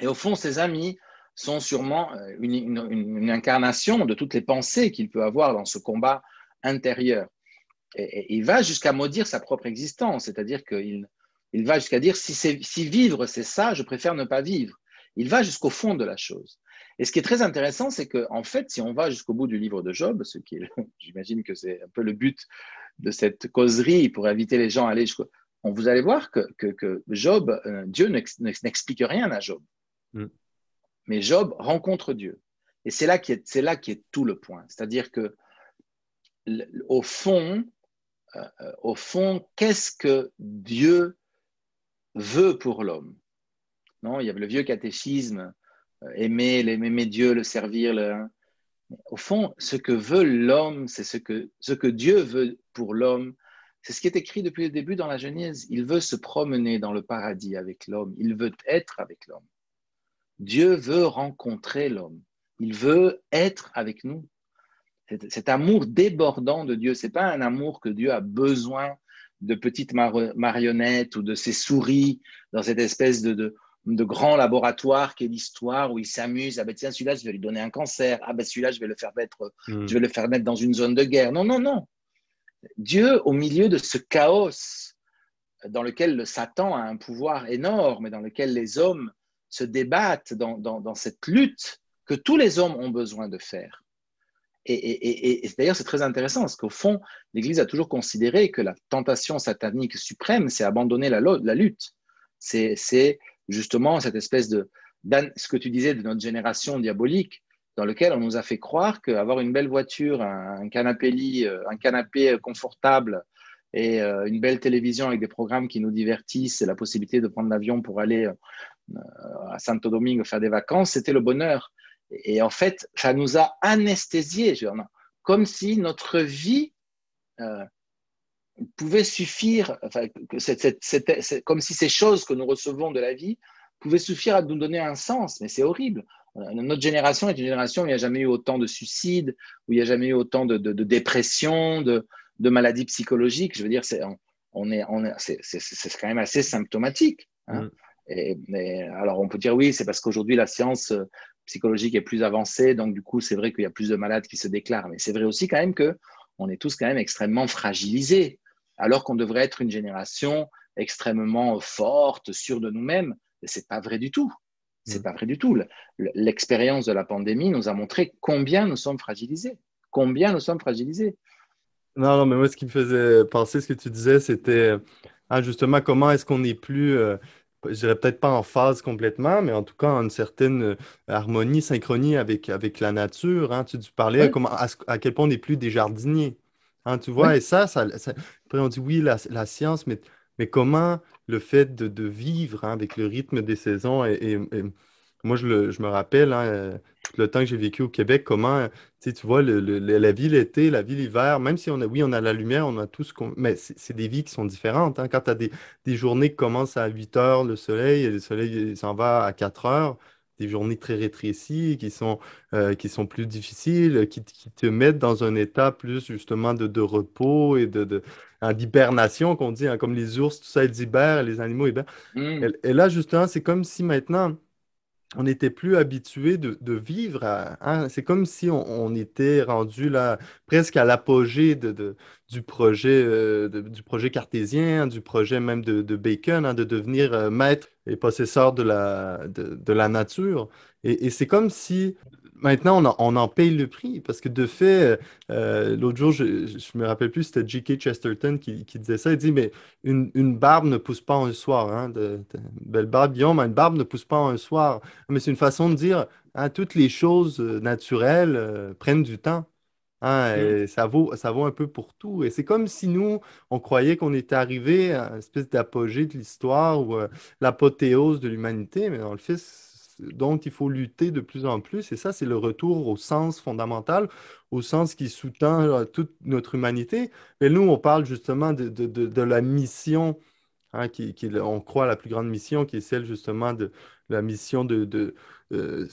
Speaker 2: Et au fond, ses amis sont sûrement euh, une incarnation de toutes les pensées qu'il peut avoir dans ce combat intérieur et, il va jusqu'à maudire sa propre existence, c'est-à-dire qu'il il va jusqu'à dire si, si vivre c'est ça, je préfère ne pas vivre. Il va jusqu'au fond de la chose. Et ce qui est très intéressant, c'est qu'en en fait, si on va jusqu'au bout du livre de Job, ce qui j'imagine que c'est un peu le but de cette causerie pour inviter les gens à aller jusqu'au. On vous allez voir que, que, Job, euh, Dieu n'explique rien à Job. Mm. Mais Job rencontre Dieu. Et c'est là qui est, c'est là qui est tout le point. C'est-à-dire que, au fond, au fond, qu'est-ce que Dieu veut pour l'homme? Non, il y avait le vieux catéchisme, euh, aimer, aimer Dieu, le servir. Au fond, ce que veut l'homme, c'est ce que, ce que Dieu veut pour l'homme. C'est ce qui est écrit depuis le début dans la Genèse. Il veut se promener dans le paradis avec l'homme. Il veut être avec l'homme. Dieu veut rencontrer l'homme. Il veut être avec nous cet amour débordant de Dieu. C'est pas un amour que Dieu a besoin de petites marionnettes ou de ses souris dans cette espèce de, de, grand laboratoire qu'est l'histoire où il s'amuse. Ah ben tiens, celui-là, je vais lui donner un cancer. Ah ben celui-là, je vais le faire mettre, hmm. je vais le faire mettre dans une zone de guerre. Non, non, non. Dieu, au milieu de ce chaos dans lequel le Satan a un pouvoir énorme et dans lequel les hommes se débattent dans, dans cette lutte que tous les hommes ont besoin de faire. Et, d'ailleurs, c'est très intéressant parce qu'au fond, l'Église a toujours considéré que la tentation satanique suprême, c'est abandonner la, lutte. C'est justement cette espèce de, ce que tu disais de notre génération diabolique, dans lequel on nous a fait croire qu'avoir une belle voiture, un, canapé lit, un canapé confortable et une belle télévision avec des programmes qui nous divertissent et la possibilité de prendre l'avion pour aller à Santo Domingo faire des vacances, c'était le bonheur. Et en fait, ça nous a anesthésiés, comme si notre vie euh, pouvait suffire, enfin, que comme si ces choses que nous recevons de la vie pouvaient suffire à nous donner un sens. Mais c'est horrible. Euh, notre génération est une génération où il n'y a jamais eu autant de suicides, où il n'y a jamais eu autant de, de, de dépression, de, de, maladies psychologiques. Je veux dire, c'est on, est, on c'est quand même assez symptomatique. Hein. Mm. Et, alors, on peut dire oui, c'est parce qu'aujourd'hui, la science euh, psychologique est plus avancée, donc du coup, c'est vrai qu'il y a plus de malades qui se déclarent. Mais c'est vrai aussi quand même que on est tous quand même extrêmement fragilisés, alors qu'on devrait être une génération extrêmement forte, sûre de nous-mêmes. Mais c'est pas vrai du tout. C'est mm. pas vrai du tout. L'expérience de la pandémie nous a montré combien nous sommes fragilisés. Combien nous sommes fragilisés.
Speaker 1: Non, non, mais moi, ce qui me faisait penser, ce que tu disais, c'était ah, justement comment est-ce qu'on n'est plus. Euh, je dirais peut-être pas en phase complètement, mais en tout cas en une certaine euh, harmonie, synchronie avec, avec la nature. Hein. Tu, parlais comment, à, quel point on n'est plus des jardiniers. Hein, tu vois, et ça, ça, après on dit oui, la, science, mais, mais comment le fait de, vivre hein, avec le rythme des saisons et, moi, je, me rappelle, hein, euh, tout le temps que j'ai vécu au Québec, comment, tu vois, la vie l'été, la vie l'hiver, même si on a, oui, on a la lumière, on a tout ce qu'on... Mais c'est des vies qui sont différentes. Hein. Quand tu as des, journées qui commencent à 8 heures, le soleil, et le soleil s'en va à 4 heures, des journées très rétrécies, qui sont, euh, qui sont plus difficiles, qui, te mettent dans un état plus justement de, repos et de, d'hibernation, qu'on dit, hein, comme les ours, tout ça, ils hibernent, les animaux hibernent. Mmh. et là, justement, c'est comme si maintenant on n'était plus habitué de, vivre. Hein, c'est comme si on, était rendu là presque à l'apogée du, projet, euh, du projet cartésien, du projet même de, Bacon, hein, de devenir euh, maître et possesseur de, la nature. et c'est comme si maintenant, on, en paye le prix parce que de fait, euh, l'autre jour, je ne me rappelle plus, c'était J.K. Chesterton qui, disait ça. Il dit Mais une, barbe ne pousse pas en un soir. Hein, de, belle barbe, Guillaume, une barbe ne pousse pas en un soir. Mais c'est une façon de dire hein, toutes les choses euh, naturelles euh, prennent du temps. Hein, ça vaut, ça vaut un peu pour tout. Et c'est comme si nous, on croyait qu'on était arrivé à une espèce d'apogée de l'histoire ou l'apothéose de l'humanité, mais dans le fait, dont il faut lutter de plus en plus. Et ça, c'est le retour au sens fondamental, au sens qui sous-tend euh, toute notre humanité. Mais nous, on parle justement de, la mission, hein, qui, on croit la plus grande mission, qui est celle justement de la mission de, euh,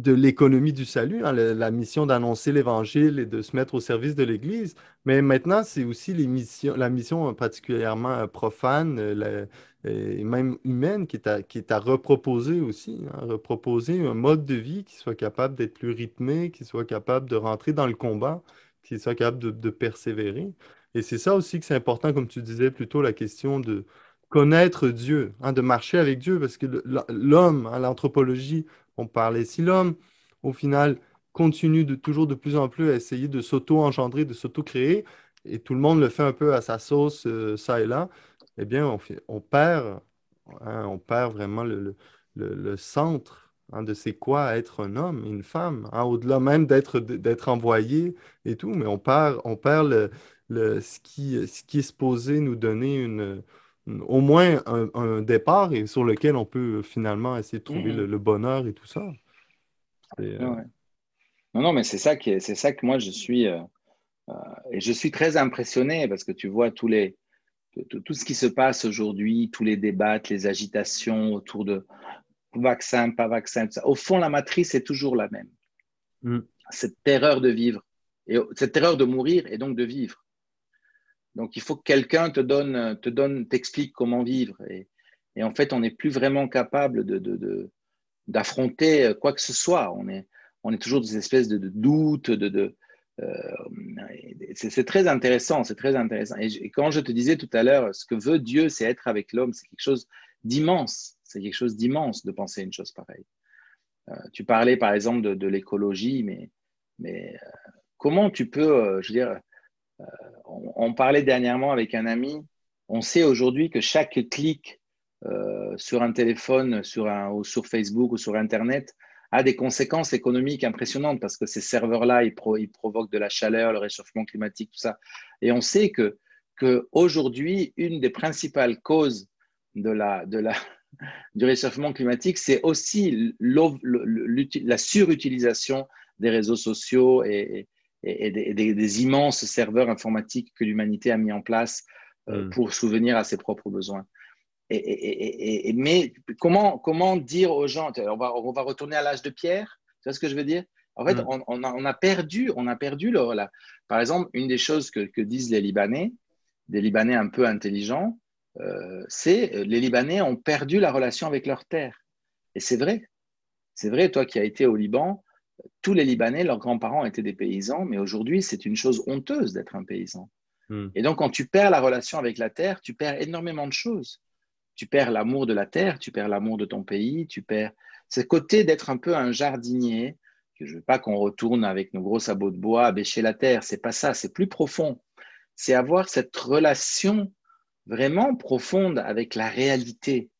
Speaker 1: de l'économie du salut, hein, la, mission d'annoncer l'Évangile et de se mettre au service de l'Église. Mais maintenant, c'est aussi les missions, la mission particulièrement euh, profane euh, et même humaine qui est à, qui est à reproposer aussi. Hein, reproposer un mode de vie qui soit capable d'être plus rythmé, qui soit capable de rentrer dans le combat, qui soit capable de, persévérer. Et c'est ça aussi que c'est important, comme tu disais plutôt, la question de connaître Dieu, hein, de marcher avec Dieu, parce que l'homme, l'anthropologie, on parlait. Si l'homme, au final, continue de toujours de plus en plus à essayer de s'auto-engendrer, de s'auto-créer, et tout le monde le fait un peu à sa sauce, euh, ça et là, eh bien, on, on perd, hein, on perd vraiment le, centre hein, de c'est quoi être un homme, une femme, hein, au-delà même d'être d'être envoyé et tout, mais on perd, on perd le, ce, qui, ce qui est supposé nous donner une, au moins un, départ et sur lequel on peut finalement essayer de trouver mm-hmm. le, bonheur et tout ça.
Speaker 2: Euh, non, non, mais c'est ça, qui c'est ça que moi je suis. Euh, euh, et je suis très impressionné parce que tu vois tous les, tout, ce qui se passe aujourd'hui, tous les débats, les agitations autour de vaccin, pas vaccin, Au fond, la matrice est toujours la même. Mm. Cette terreur de vivre, et cette terreur de mourir et donc de vivre. Donc, il faut que quelqu'un te donne, te donne, t'explique comment vivre. Et, en fait, on n'est plus vraiment capable de, d'affronter quoi que ce soit. On est, on est toujours dans des espèces de, doutes, de, c'est, très intéressant, c'est très intéressant. Et, quand je te disais tout à l'heure, ce que veut Dieu, c'est être avec l'homme, c'est quelque chose d'immense. C'est quelque chose d'immense de penser une chose pareille. Euh, tu parlais par exemple de, l'écologie, mais, euh, comment tu peux, je veux dire, on, parlait dernièrement avec un ami, on sait aujourd'hui que chaque clic euh, sur un téléphone, sur Facebook ou sur Internet a des conséquences économiques impressionnantes parce que ces serveurs-là, ils, provoquent de la chaleur, le réchauffement climatique, tout ça. Et on sait que, que aujourd'hui, une des principales causes de la, de la, du réchauffement climatique, c'est aussi la surutilisation des réseaux sociaux et, des, immenses serveurs informatiques que l'humanité a mis en place euh, mm. pour souvenir à ses propres besoins. Et, mais comment, comment dire aux gens, on va, on va retourner à l'âge de pierre, tu vois ce que je veux dire? En fait, mm. on, a, perdu, on a perdu le, par exemple, une des choses que, que, disent les Libanais, des Libanais un peu intelligents, euh, c'est euh, les Libanais ont perdu la relation avec leur terre. Et c'est vrai. C'est vrai, toi qui as été au Liban, tous les Libanais, leurs grands-parents étaient des paysans, mais aujourd'hui, c'est une chose honteuse d'être un paysan. Mm. Et donc, quand tu perds la relation avec la terre, tu perds énormément de choses tu perds l'amour de la terre, tu perds l'amour de ton pays, tu perds ce côté d'être un peu un jardinier. Que je veux pas qu'on retourne avec nos gros sabots de bois à bêcher la terre. C'est pas ça. C'est plus profond. C'est avoir cette relation vraiment profonde avec la réalité,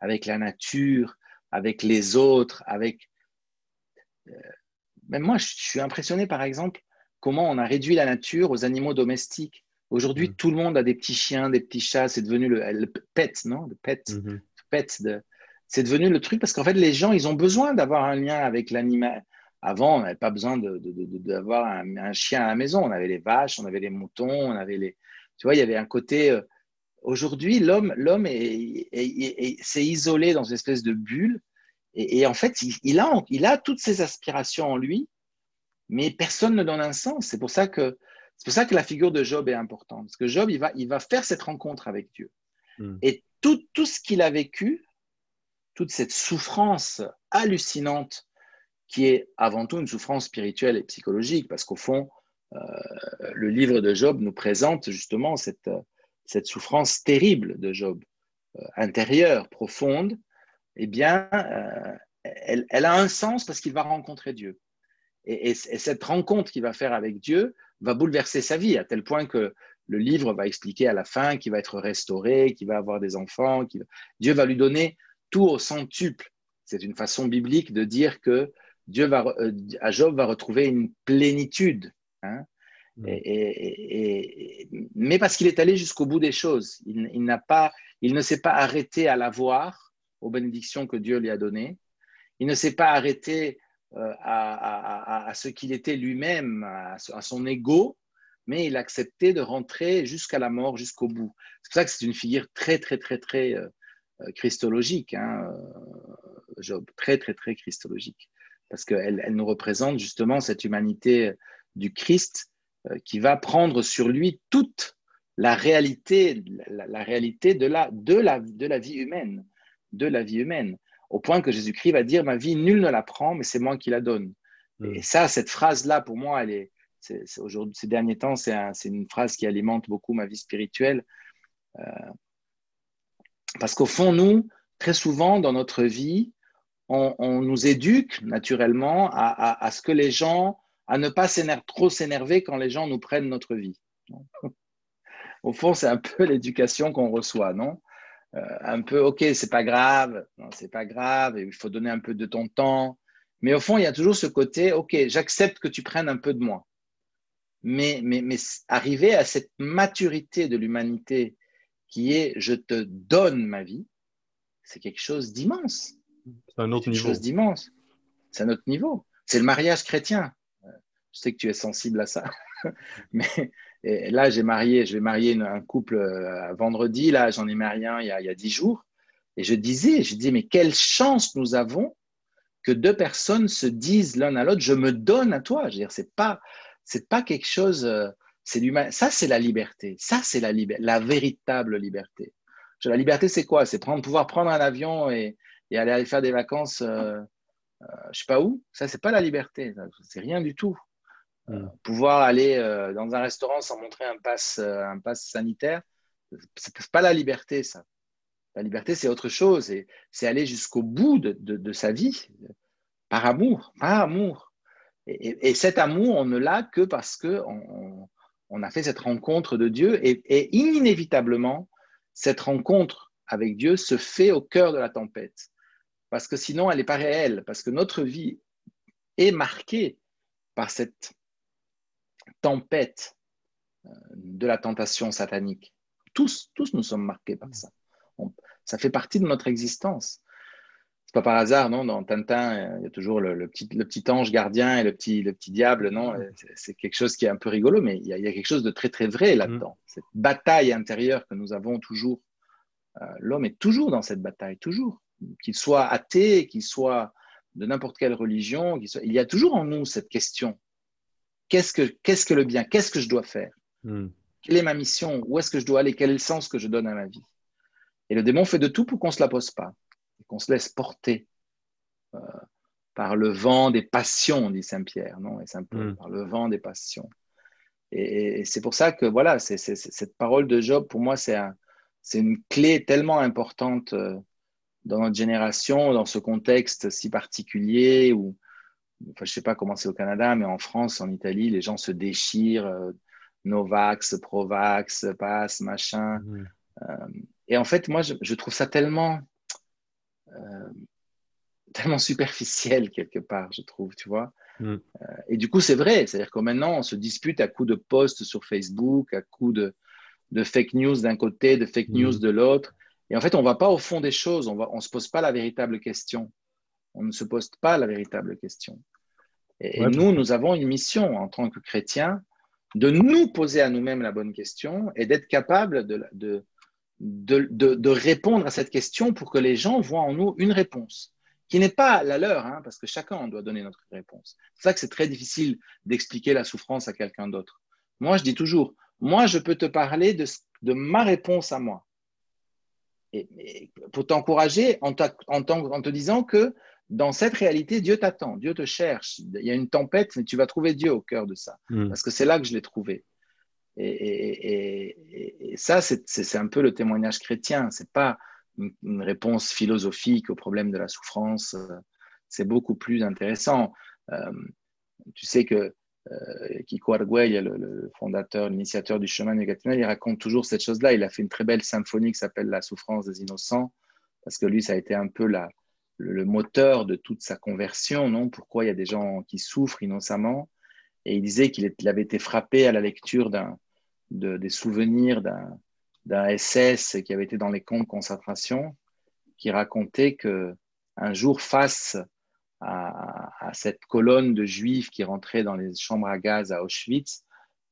Speaker 2: avec la nature, avec les autres, avec. Euh, même moi, je suis impressionné par exemple comment on a réduit la nature aux animaux domestiques. Aujourd'hui, mm. tout le monde a des petits chiens, des petits chats. C'est devenu le, pet, non? Le pet, mm-hmm. pet de, c'est devenu le truc parce qu'en fait, les gens, ils ont besoin d'avoir un lien avec l'animal. Avant, on n'avait pas besoin d'avoir un, chien à la maison. On avait les vaches, on avait les moutons, on avait les. Tu vois, il y avait un côté. Euh, aujourd'hui, l'homme, l'homme s'est isolé dans une espèce de bulle. Et, en fait, il, a, il a toutes ces aspirations en lui, mais personne ne donne un sens. C'est pour ça que c'est pour ça que la figure de Job est importante. Parce que Job, il va, il va faire cette rencontre avec Dieu. Hmm. Et tout, tout ce qu'il a vécu, toute cette souffrance hallucinante, qui est avant tout une souffrance spirituelle et psychologique, parce qu'au fond, euh, le livre de Job nous présente justement cette, cette souffrance terrible de Job, euh, intérieure, profonde, eh bien, euh, elle, elle, a un sens parce qu'il va rencontrer Dieu. Et, et cette rencontre qu'il va faire avec Dieu va bouleverser sa vie, à tel point que le livre va expliquer à la fin qu'il va être restauré, qu'il va avoir des enfants, Dieu va lui donner tout au centuple. C'est une façon biblique de dire que Dieu va, euh, à Job va retrouver une plénitude. Hein. Mm. Et, mais parce qu'il est allé jusqu'au bout des choses, il, n'a pas, il ne s'est pas arrêté à la voir, aux bénédictions que Dieu lui a données. Il ne s'est pas arrêté euh, à, ce qu'il était lui-même, à, son ego, mais il acceptait de rentrer jusqu'à la mort, jusqu'au bout. C'est pour ça que c'est une figure très, très, très, très euh, euh, christologique, hein, Job, très, très, très christologique, parce qu'elle elle nous représente justement cette humanité du Christ qui va prendre sur lui toute la réalité, la, réalité de la, de, la, de la vie humaine, de la vie humaine au point que Jésus-Christ va dire, ma vie, nul ne la prend, mais c'est moi qui la donne. Mm. Et ça, cette phrase-là, pour moi, elle est, aujourd'hui, ces derniers temps, c'est une phrase qui alimente beaucoup ma vie spirituelle. Euh, parce qu'au fond, nous, très souvent dans notre vie, on, nous éduque naturellement à, ce que les gens, à ne pas trop s'énerver quand les gens nous prennent notre vie. Au fond, c'est un peu l'éducation qu'on reçoit, non? Un peu, ok, c'est pas grave, c'est pas grave, il faut donner un peu de ton temps. Mais au fond, il y a toujours ce côté, ok, j'accepte que tu prennes un peu de moi. Mais, mais, mais arriver à cette maturité de l'humanité qui est je te donne ma vie, c'est quelque chose d'immense.
Speaker 1: C'est un autre niveau.
Speaker 2: chose d'immense. C'est un autre niveau. C'est le mariage chrétien. Euh, je sais que tu es sensible à ça. mais, et là, j'ai marié, je vais marier un couple euh, vendredi. Là, j'en ai marié un il y, a, dix jours. Et je disais, je disais, mais quelle chance nous avons que deux personnes se disent l'un à l'autre, je me donne à toi. Je veux dire, c'est pas, c'est pas quelque chose, euh, c'est l'humain. Ça, c'est la liberté. Ça, c'est la, la véritable liberté. La liberté, c'est quoi? C'est prendre, pouvoir prendre un avion et, aller faire des vacances, euh, euh, je sais pas où. Ça, c'est pas la liberté. C'est rien du tout. Euh, mm. pouvoir aller euh, dans un restaurant sans montrer un pass, euh, un pass sanitaire, c'est pas la liberté, ça. La liberté, c'est autre chose. C'est aller jusqu'au bout de, de, sa vie, par amour, par amour. Et, et, cet amour, on ne l'a que parce que on, on, a fait cette rencontre de Dieu. Et, et, inévitablement, cette rencontre avec Dieu se fait au cœur de la tempête. parce que sinon elle n'est pas réelle, parce que notre vie est marquée par cette tempête euh, de la tentation satanique. Tous, tous nous sommes marqués par ça. ça fait partie de notre existence. C'est pas par hasard, non Dans Tintin, il y a toujours le, petit, le petit ange gardien et le petit, le petit diable, non C'est quelque chose qui est un peu rigolo, mais il y, a, quelque chose de très, très vrai là-dedans. Mm. Cette bataille intérieure que nous avons toujours. Euh, l'homme est toujours dans cette bataille, toujours. Qu'il soit athée, qu'il soit de n'importe quelle religion, il y a toujours en nous cette question. Qu'est-ce que, qu'est-ce que le bien? Qu'est-ce que je dois faire? Mm. Quelle est ma mission? Où est-ce que je dois aller? Quel est le sens que je donne à ma vie? Et le démon fait de tout pour qu'on ne se la pose pas, qu'on se laisse porter euh, par le vent des passions, dit Saint Pierre, non? Et Saint Paul, mm. par le vent des passions. Et, c'est pour ça que voilà, cette parole de Job, pour moi, c'est, c'est une clé tellement importante euh, dans notre génération, dans ce contexte si particulier où, enfin, je ne sais pas comment c'est au Canada, mais en France, en Italie, les gens se déchirent. Euh, Novax, Provax, passe, machin. Mmh. Euh, et en fait, moi, je, trouve ça tellement, euh, tellement superficiel quelque part, je trouve, tu vois. Mmh. Euh, et du coup, c'est vrai, c'est-à-dire que maintenant, on se dispute à coups de posts sur Facebook, à coups de, de fake news d'un côté, de fake news mmh. de l'autre. Et en fait, on ne va pas au fond des choses, on ne on se pose pas la véritable question. On ne se pose pas la véritable question. Et, nous, nous avons une mission en tant que chrétiens de nous poser à nous-mêmes la bonne question et d'être capable de, de, de, répondre à cette question pour que les gens voient en nous une réponse qui n'est pas la leur, hein, parce que chacun doit donner notre réponse. C'est ça que c'est très difficile d'expliquer la souffrance à quelqu'un d'autre. Moi, je dis toujours, moi, je peux te parler de, de ma réponse à moi. Et, pour t'encourager en, en, en, te disant que dans cette réalité, Dieu t'attend, Dieu te cherche. Il y a une tempête, mais tu vas trouver Dieu au cœur de ça, hmm. parce que c'est là que je l'ai trouvé. Et, ça, c'est un peu le témoignage chrétien. C'est pas une, réponse philosophique au problème de la souffrance. C'est beaucoup plus intéressant. Euh, tu sais que euh, Kiko Arguelles, le, le, fondateur, l'initiateur du chemin négatif, il raconte toujours cette chose-là. Il a fait une très belle symphonie qui s'appelle La souffrance des innocents, parce que lui, ça a été un peu la, le, moteur de toute sa conversion, non? Pourquoi il y a des gens qui souffrent innocemment? Et il disait qu'il avait été frappé à la lecture des souvenirs d'un SS qui avait été dans les camps de concentration, qui racontait que un jour, face à, cette colonne de juifs qui rentraient dans les chambres à gaz à Auschwitz,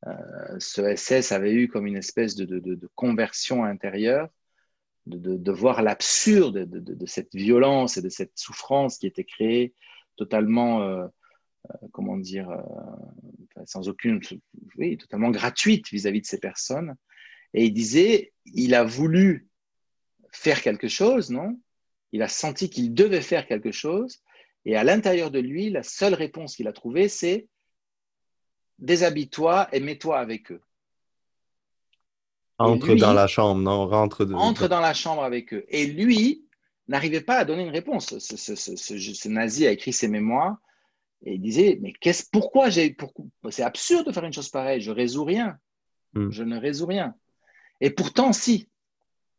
Speaker 2: euh, ce SS avait eu comme une espèce de conversion intérieure de, voir l'absurde de, cette violence et de cette souffrance qui était créée totalement, euh, euh, comment dire, euh, sans aucune, oui, totalement gratuite vis-à-vis de ces personnes. Et il disait, il a voulu faire quelque chose, non? Il a senti qu'il devait faire quelque chose. Et à l'intérieur de lui, la seule réponse qu'il a trouvée, c'est déshabille-toi et mets-toi avec eux.
Speaker 1: Entre dans la chambre, non? Rentre
Speaker 2: Entre dans la chambre avec eux. Et lui n'arrivait pas à donner une réponse. Ce, nazi a écrit ses mémoires et il disait Mais qu'est-ce, pourquoi j'ai. c'est absurde de faire une chose pareille. Je résous rien. Hmm. Je ne résous rien. Et pourtant, si.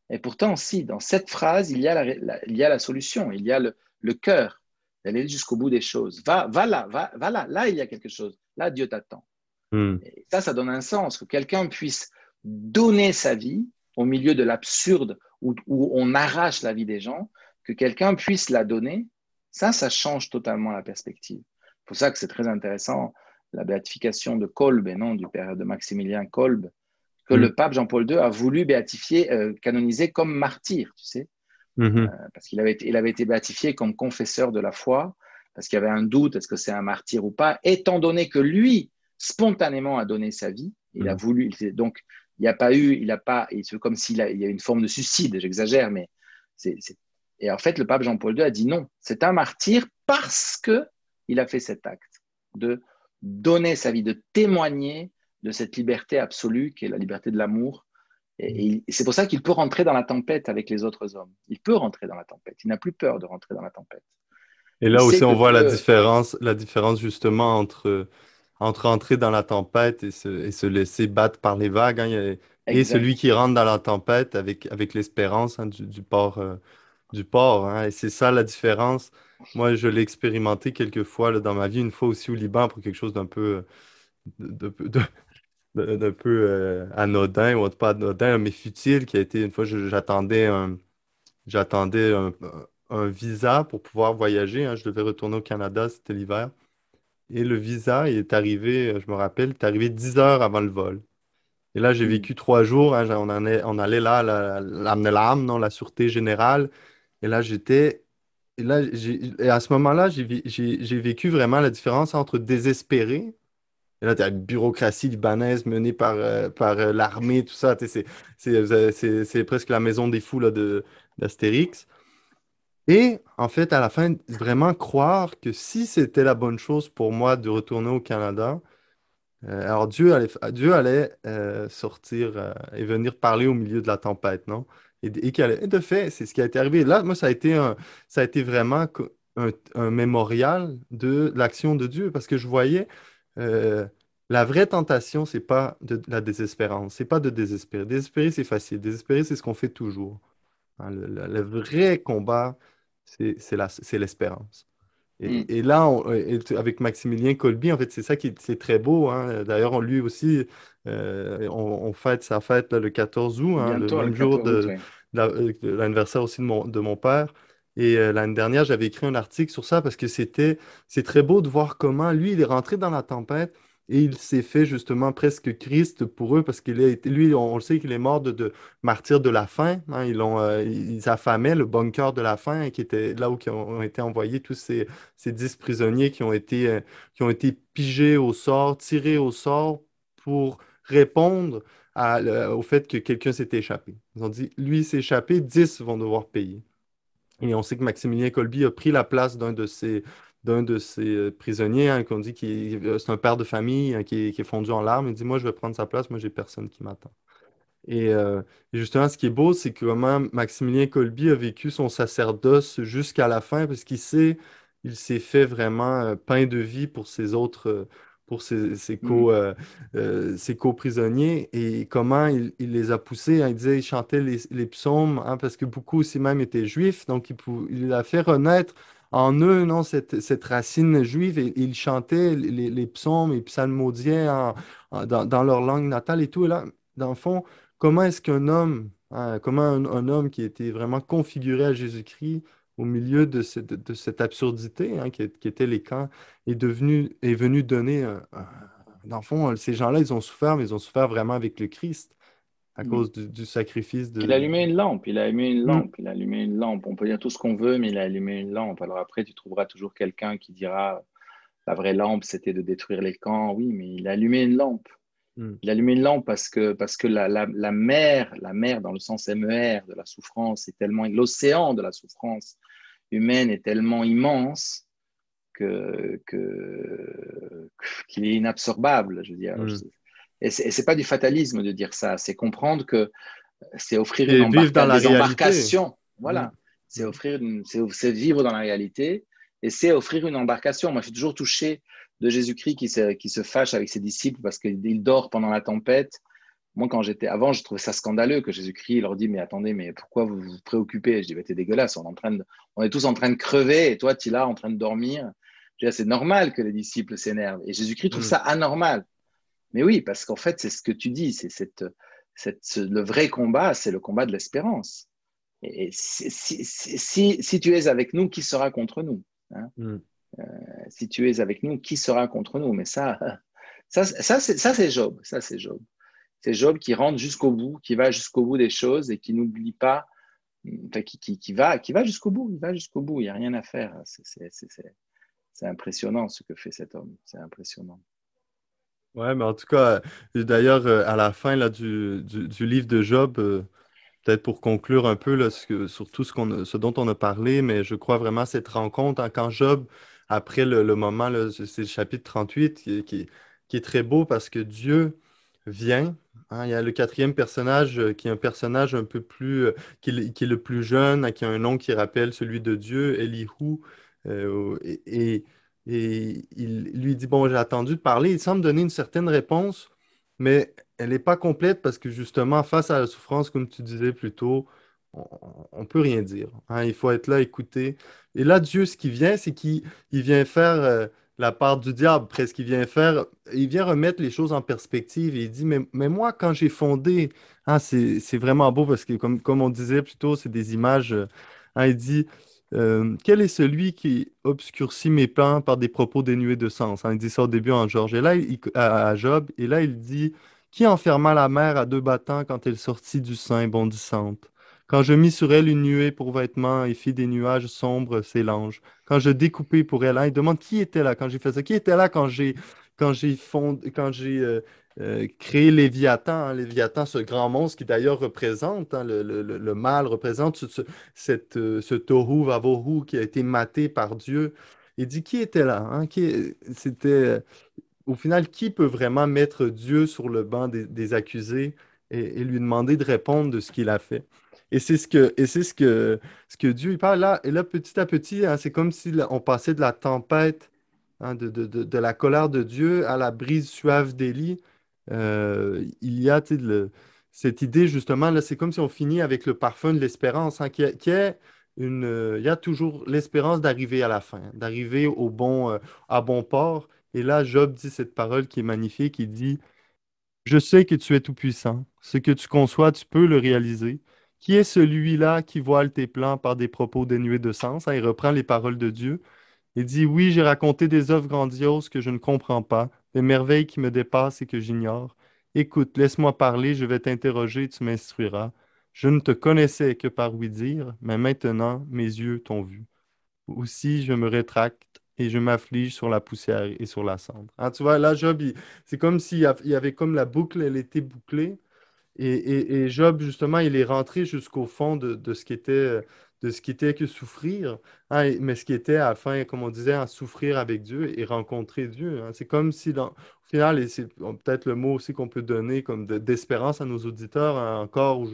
Speaker 2: Et pourtant, si. Dans cette phrase, il y a la, il y a la solution. Il y a le, le cœur d'aller jusqu'au bout des choses. Va, va là, va, va là. Là, il y a quelque chose. Là, Dieu t'attend. Hmm. Et ça, ça donne un sens. Que quelqu'un puisse donner sa vie au milieu de l'absurde où, on arrache la vie des gens, que quelqu'un puisse la donner, ça, ça change totalement la perspective. C'est pour ça que c'est très intéressant, la béatification de Kolb, et non du père de Maximilien Kolb, que mm. le pape Jean-Paul II a voulu béatifier, euh, canoniser comme martyr, tu sais, mm-hmm. euh, parce qu'il avait, il avait été béatifié comme confesseur de la foi, parce qu'il y avait un doute, est-ce que c'est un martyr ou pas, étant donné que lui, spontanément, a donné sa vie, il a mm. voulu, donc il n'y a pas eu, il a pas, c'est comme s'il y a une forme de suicide, j'exagère, mais c'est, et en fait, le pape Jean-Paul II a dit non, c'est un martyr parce que il a fait cet acte de donner sa vie, de témoigner de cette liberté absolue qui est la liberté de l'amour. Et, c'est pour ça qu'il peut rentrer dans la tempête avec les autres hommes. Il peut rentrer dans la tempête. Il n'a plus peur de rentrer dans la tempête.
Speaker 1: Et là aussi, on voit la différence, la différence justement entre entre entrer dans la tempête et se, laisser battre par les vagues. Hein, et celui qui rentre dans la tempête avec, avec l'espérance hein, du, port, euh, du porc. hein, et c'est ça la différence. Moi, je l'ai expérimenté quelques fois là, dans ma vie, une fois aussi au Liban pour quelque chose d'un peu, de, de- de- de- d'un peu euh, anodin, ou pas anodin, mais futile, qui a été une fois, j'attendais un, j'attendais un, un visa pour pouvoir voyager. hein. Je devais retourner au Canada, c'était l'hiver. Et le visa il est arrivé, euh, je me rappelle, il est arrivé 10 heures avant le vol. Et là, j'ai
Speaker 2: Mm.
Speaker 1: vécu trois jours. hein, on en est- on allait là, la, l'AMNELAM, non, la Sûreté générale. Et là, j'étais. Et là, j'ai, et à ce moment-là, j'ai, vé- j'ai, j'ai vécu vraiment la différence entre désespéré. Et là, tu as la bureaucratie libanaise menée par, euh, par euh, l'armée, tout ça. C'est, presque la maison des fous là, de, d'Astérix. Et en fait, à la fin, vraiment croire que si c'était la bonne chose pour moi de retourner au Canada, euh, alors Dieu allait, Dieu allait euh, sortir euh, et venir parler au milieu de la tempête, non? Et, de fait, c'est ce qui a été arrivé. Là, moi, ça a été, un- ça a été vraiment un, un mémorial de l'action de Dieu parce que je voyais la vraie tentation, c'est pas de, la désespérance, c'est pas de désespérer. Désespérer, c'est facile. Désespérer, c'est ce qu'on fait toujours. hein. Le vrai combat, c'est l'espérance.
Speaker 2: Mm.
Speaker 1: Et, là, on- et t- avec Maximilien Kolbe, en fait, c'est ça qui est, c'est très beau. hein. D'ailleurs, on- lui aussi, euh, on, on fête sa fête là, le 14 août, hein, le
Speaker 2: Bientôt, le
Speaker 1: même jour
Speaker 2: 14 août,
Speaker 1: de,
Speaker 2: oui.
Speaker 1: de la- euh, de l'anniversaire aussi de mon, de mon père. Et euh, l'année dernière, j'avais écrit un article sur ça parce que c'était, c'est très beau de voir comment lui, il est rentré dans la tempête et il s'est fait justement presque Christ pour eux parce qu'il a été, lui, on, le sait qu'il est mort de, de martyr de la faim. hein. Euh, ils affamaient le bunker de la faim qui était là où ont, été envoyés tous ces, dix prisonniers qui ont été, euh, qui ont été pigés au sort, tirés au sort pour répondre au fait que quelqu'un s'est échappé. Ils ont dit, lui s'est échappé, 10 vont devoir payer. Et on sait que Maximilien Kolbe a pris la place d'un de ces, d'un de ces euh, prisonniers, hein, qu'on dit que c'est un père de famille hein, qui est, qui est fondu en larmes. Il dit, moi, je vais prendre sa place, moi, j'ai personne qui m'attend. Et, euh, et justement, ce qui est beau, c'est que comment Maximilien Kolbe a vécu son sacerdoce jusqu'à la fin, parce qu'il sait, il s'est fait vraiment euh, pain de vie pour ses autres, pour ses, ses
Speaker 2: Mm.
Speaker 1: co, euh, ses co-prisonniers, et comment il, il les a poussés. hein. il disait, il chantait les, les psaumes, hein, parce que beaucoup aussi même étaient juifs, donc il, pou- il a fait renaître en eux, non, cette, cette racine juive, et, il chantait les, psaumes et psalmodiait en- dans, dans leur langue natale et tout. Et là, dans le fond, Comment est-ce qu'un homme, hein, comment un, homme qui était vraiment configuré à Jésus-Christ au milieu de cette, absurdité hein, qui, était les camps, est devenu, est venu donner, dans le fond, ces gens-là, ils ont souffert, mais ils ont souffert vraiment avec le Christ à
Speaker 2: Mm.
Speaker 1: cause du, du sacrifice
Speaker 2: Il a
Speaker 1: de...
Speaker 2: allumé une lampe, il a allumé une
Speaker 1: Mm,
Speaker 2: lampe, il a allumé une lampe. On peut dire tout ce qu'on veut, mais il a allumé une lampe. Alors après, tu trouveras toujours quelqu'un qui dira la vraie lampe, c'était de détruire les camps. Oui, mais il a allumé une lampe.
Speaker 1: mm,
Speaker 2: Il a allumé une lampe parce que, parce que la, la, la mer, la mer dans le sens MER de la souffrance, est tellement, l'océan de la souffrance humaine est tellement immense que, qu'il est inabsorbable, je veux dire. Et c'est, c'est pas du fatalisme de dire ça, c'est comprendre que c'est offrir
Speaker 1: Et
Speaker 2: une
Speaker 1: vivre dans
Speaker 2: embarca-
Speaker 1: la
Speaker 2: des embarcations. Voilà. C'est
Speaker 1: mm,
Speaker 2: offrir une- c'est, c'est vivre dans la réalité et c'est offrir une embarcation. Moi, je suis toujours touché de Jésus-Christ qui se, qui se fâche avec ses disciples parce qu'il dort pendant la tempête. Moi, quand j'étais avant, je trouvais ça scandaleux que Jésus-Christ leur dit Mais attendez, mais pourquoi vous vous préoccupez? Je dis bah, T'es dégueulasse, on est, en train de, on est tous en train de crever et toi, tu es là en train de dormir. Ah, C'est normal que les disciples s'énervent. Et Jésus-Christ trouve
Speaker 1: mm.
Speaker 2: ça anormal. Mais oui, parce qu'en fait, c'est ce que tu dis c'est cette, cette, ce- le vrai combat, c'est le combat de l'espérance. Et si, si, si, si- si tu es avec nous, qui sera contre nous hein?
Speaker 1: Mm.
Speaker 2: Si tu es avec nous, qui sera contre nous? Mais ça, ça, ça, c'est, Job. Ça, c'est Job. C'est Job qui rentre jusqu'au bout, qui va jusqu'au bout des choses et qui n'oublie pas, enfin, qui, qui, qui va, qui va jusqu'au bout. Il va jusqu'au bout. Il n'y a rien à faire. C'est impressionnant ce que fait cet homme. C'est impressionnant.
Speaker 1: Ouais, mais en tout cas, euh, d'ailleurs, euh, à la fin là, du, du, livre de Job, euh, peut-être pour conclure un peu là, sur tout ce qu'on ce dont on a parlé, mais je crois vraiment à cette rencontre, hein, quand Job, après le, le moment, c'est le chapitre 38, qui, qui- qui est très beau parce que Dieu vient. hein, il y a le quatrième personnage qui est un personnage un peu plus, qui, qui est le plus jeune, hein, qui a un nom qui rappelle celui de Dieu, Elihu. et- et il lui dit, bon, j'ai attendu de parler. Il semble donner une certaine réponse, mais elle n'est pas complète parce que justement, face à la souffrance, comme tu disais plus tôt, on ne peut rien dire. Hein. Il faut être là, écouter. Et là, Dieu, ce qui vient, c'est qu'il vient faire euh, la part du diable, presque. Il vient faire, il vient remettre les choses en perspective. Et il dit, mais, mais moi, quand j'ai fondé, hein, c'est vraiment beau parce que, comme, comme on disait plus tôt, c'est des images. Hein, il dit, euh, quel est celui qui obscurcit mes plans par des propos dénués de sens? il dit ça au début en Georges. Et là, à, Job. Et là, il dit, qui enferma la mer à deux battants quand elle sortit du sein bondissante? Quand je mis sur elle une nuée pour vêtements et fis des nuages sombres ses langes. Quand je découpais pour elle, hein, il demande qui était là quand j'ai fait ça? Qui était là quand j'ai quand j'ai quand j'ai euh, euh, créé Léviathan, hein, Léviathan, ce grand monstre qui d'ailleurs représente, hein, le, le, le, mal représente ce, cette, euh, ce tohu vavohu qui a été maté par Dieu. Il dit qui était là? Qui, c'était, au final, qui peut vraiment mettre Dieu sur le banc des, accusés et, lui demander de répondre de ce qu'il a fait? Et c'est ce que, et c'est ce que, ce que Dieu il parle là. Et là, petit à petit, hein, c'est comme si on passait de la tempête, hein, de, de, de, de, la colère de Dieu à la brise suave d'Élie. Euh, il y a cette idée, justement, là, c'est comme si on finit avec le parfum de l'espérance, hein, qui, qui, est une. Euh, il y a toujours l'espérance d'arriver à la fin, d'arriver au bon, euh, à bon port. Et là, Job dit cette parole qui est magnifique. Il dit Je sais que tu es tout-puissant. Ce que tu conçois, tu peux le réaliser. Qui est celui-là qui voile tes plans par des propos dénués de sens? Hein, il reprend les paroles de Dieu. Il dit, oui, j'ai raconté des œuvres grandioses que je ne comprends pas, des merveilles qui me dépassent et que j'ignore. Écoute, laisse-moi parler, je vais t'interroger, tu m'instruiras. Je ne te connaissais que par oui-dire, mais maintenant mes yeux t'ont vu. Aussi, je me rétracte et je m'afflige sur la poussière et sur la cendre. Ah, tu vois, là, Job, c'est comme s'il y avait comme la boucle, elle était bouclée, et, Job, justement, il est rentré jusqu'au fond de, ce qui était, de ce qui était que souffrir, hein, mais ce qui était à la fin, comme on disait, à souffrir avec Dieu et rencontrer Dieu. Hein. C'est comme si, au final, et c'est peut-être le mot aussi qu'on peut donner comme d'espérance à nos auditeurs, hein, encore,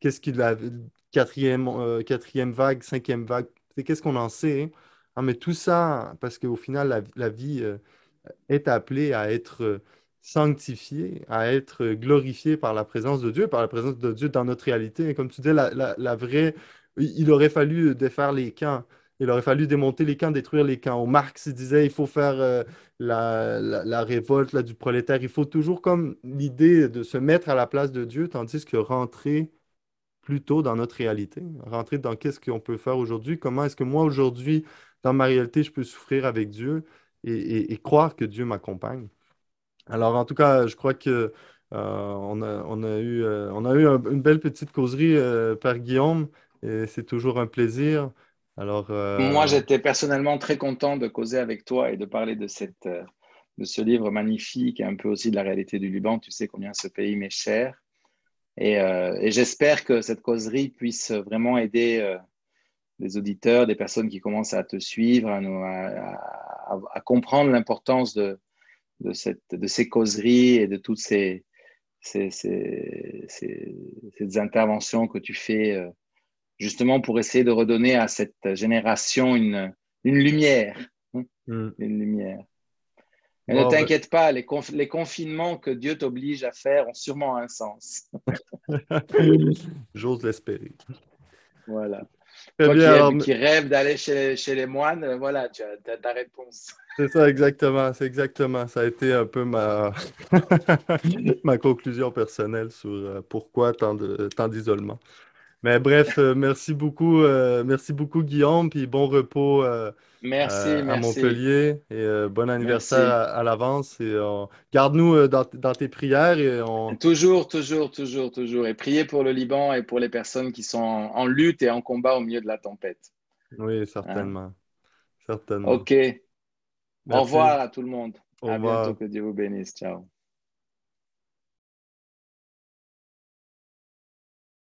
Speaker 1: qu'est-ce qu'il a, quatrième, euh, quatrième vague, cinquième vague, qu'est-ce qu'on en sait? mais tout ça, parce qu'au final, la, vie euh, est appelée à être sanctifié, à être glorifié par la présence de Dieu, par la présence de Dieu dans notre réalité. Et comme tu dis, la, vraie, il aurait fallu défaire les camps. Il aurait fallu démonter les camps, détruire les camps. Au Marx il disait il faut faire euh, la, révolte du prolétaire. Il faut toujours comme l'idée de se mettre à la place de Dieu, tandis que rentrer plutôt dans notre réalité, rentrer dans qu'est-ce qu'on peut faire aujourd'hui, comment est-ce que moi aujourd'hui, dans ma réalité, je peux souffrir avec Dieu et croire que Dieu m'accompagne. Alors, en tout cas, je crois que euh, on a, eu, euh, on a eu une belle petite causerie, euh, Père Guillaume, et c'est toujours un plaisir. Alors,
Speaker 2: Moi, j'étais personnellement très content de causer avec toi et de parler de, cette, de ce livre magnifique et un peu aussi de la réalité du Liban. Tu sais combien ce pays m'est cher. Et, j'espère que cette causerie puisse vraiment aider les auditeurs, des personnes qui commencent à te suivre, à comprendre l'importance de, de, cette, de ces causeries et de toutes ces, ces, ces, ces, interventions que tu fais euh, justement pour essayer de redonner à cette génération une, une lumière. Hein, mm. Une lumière. Mais ne ben t'inquiète pas, les, les, confinements que Dieu t'oblige à faire ont sûrement un sens.
Speaker 1: J'ose l'espérer.
Speaker 2: Voilà. Toi qui, rêve d'aller chez, chez, les moines, voilà, tu as ta réponse.
Speaker 1: C'est ça, exactement. C'est exactement. Ça a été un peu ma, ma conclusion personnelle sur euh, pourquoi tant de tant d'isolement. Mais bref, euh, merci beaucoup, euh, merci beaucoup Guillaume, puis bon repos
Speaker 2: merci,
Speaker 1: à Montpellier et bon anniversaire à, l'avance. Et garde-nous dans, dans, tes prières et on...
Speaker 2: Toujours, toujours, toujours, toujours. Et priez pour le Liban et pour les personnes qui sont en, lutte et en combat au milieu de la tempête.
Speaker 1: Oui, certainement. Certainement.
Speaker 2: OK. Au revoir à tout le monde. à bientôt. Que Dieu vous bénisse. Ciao.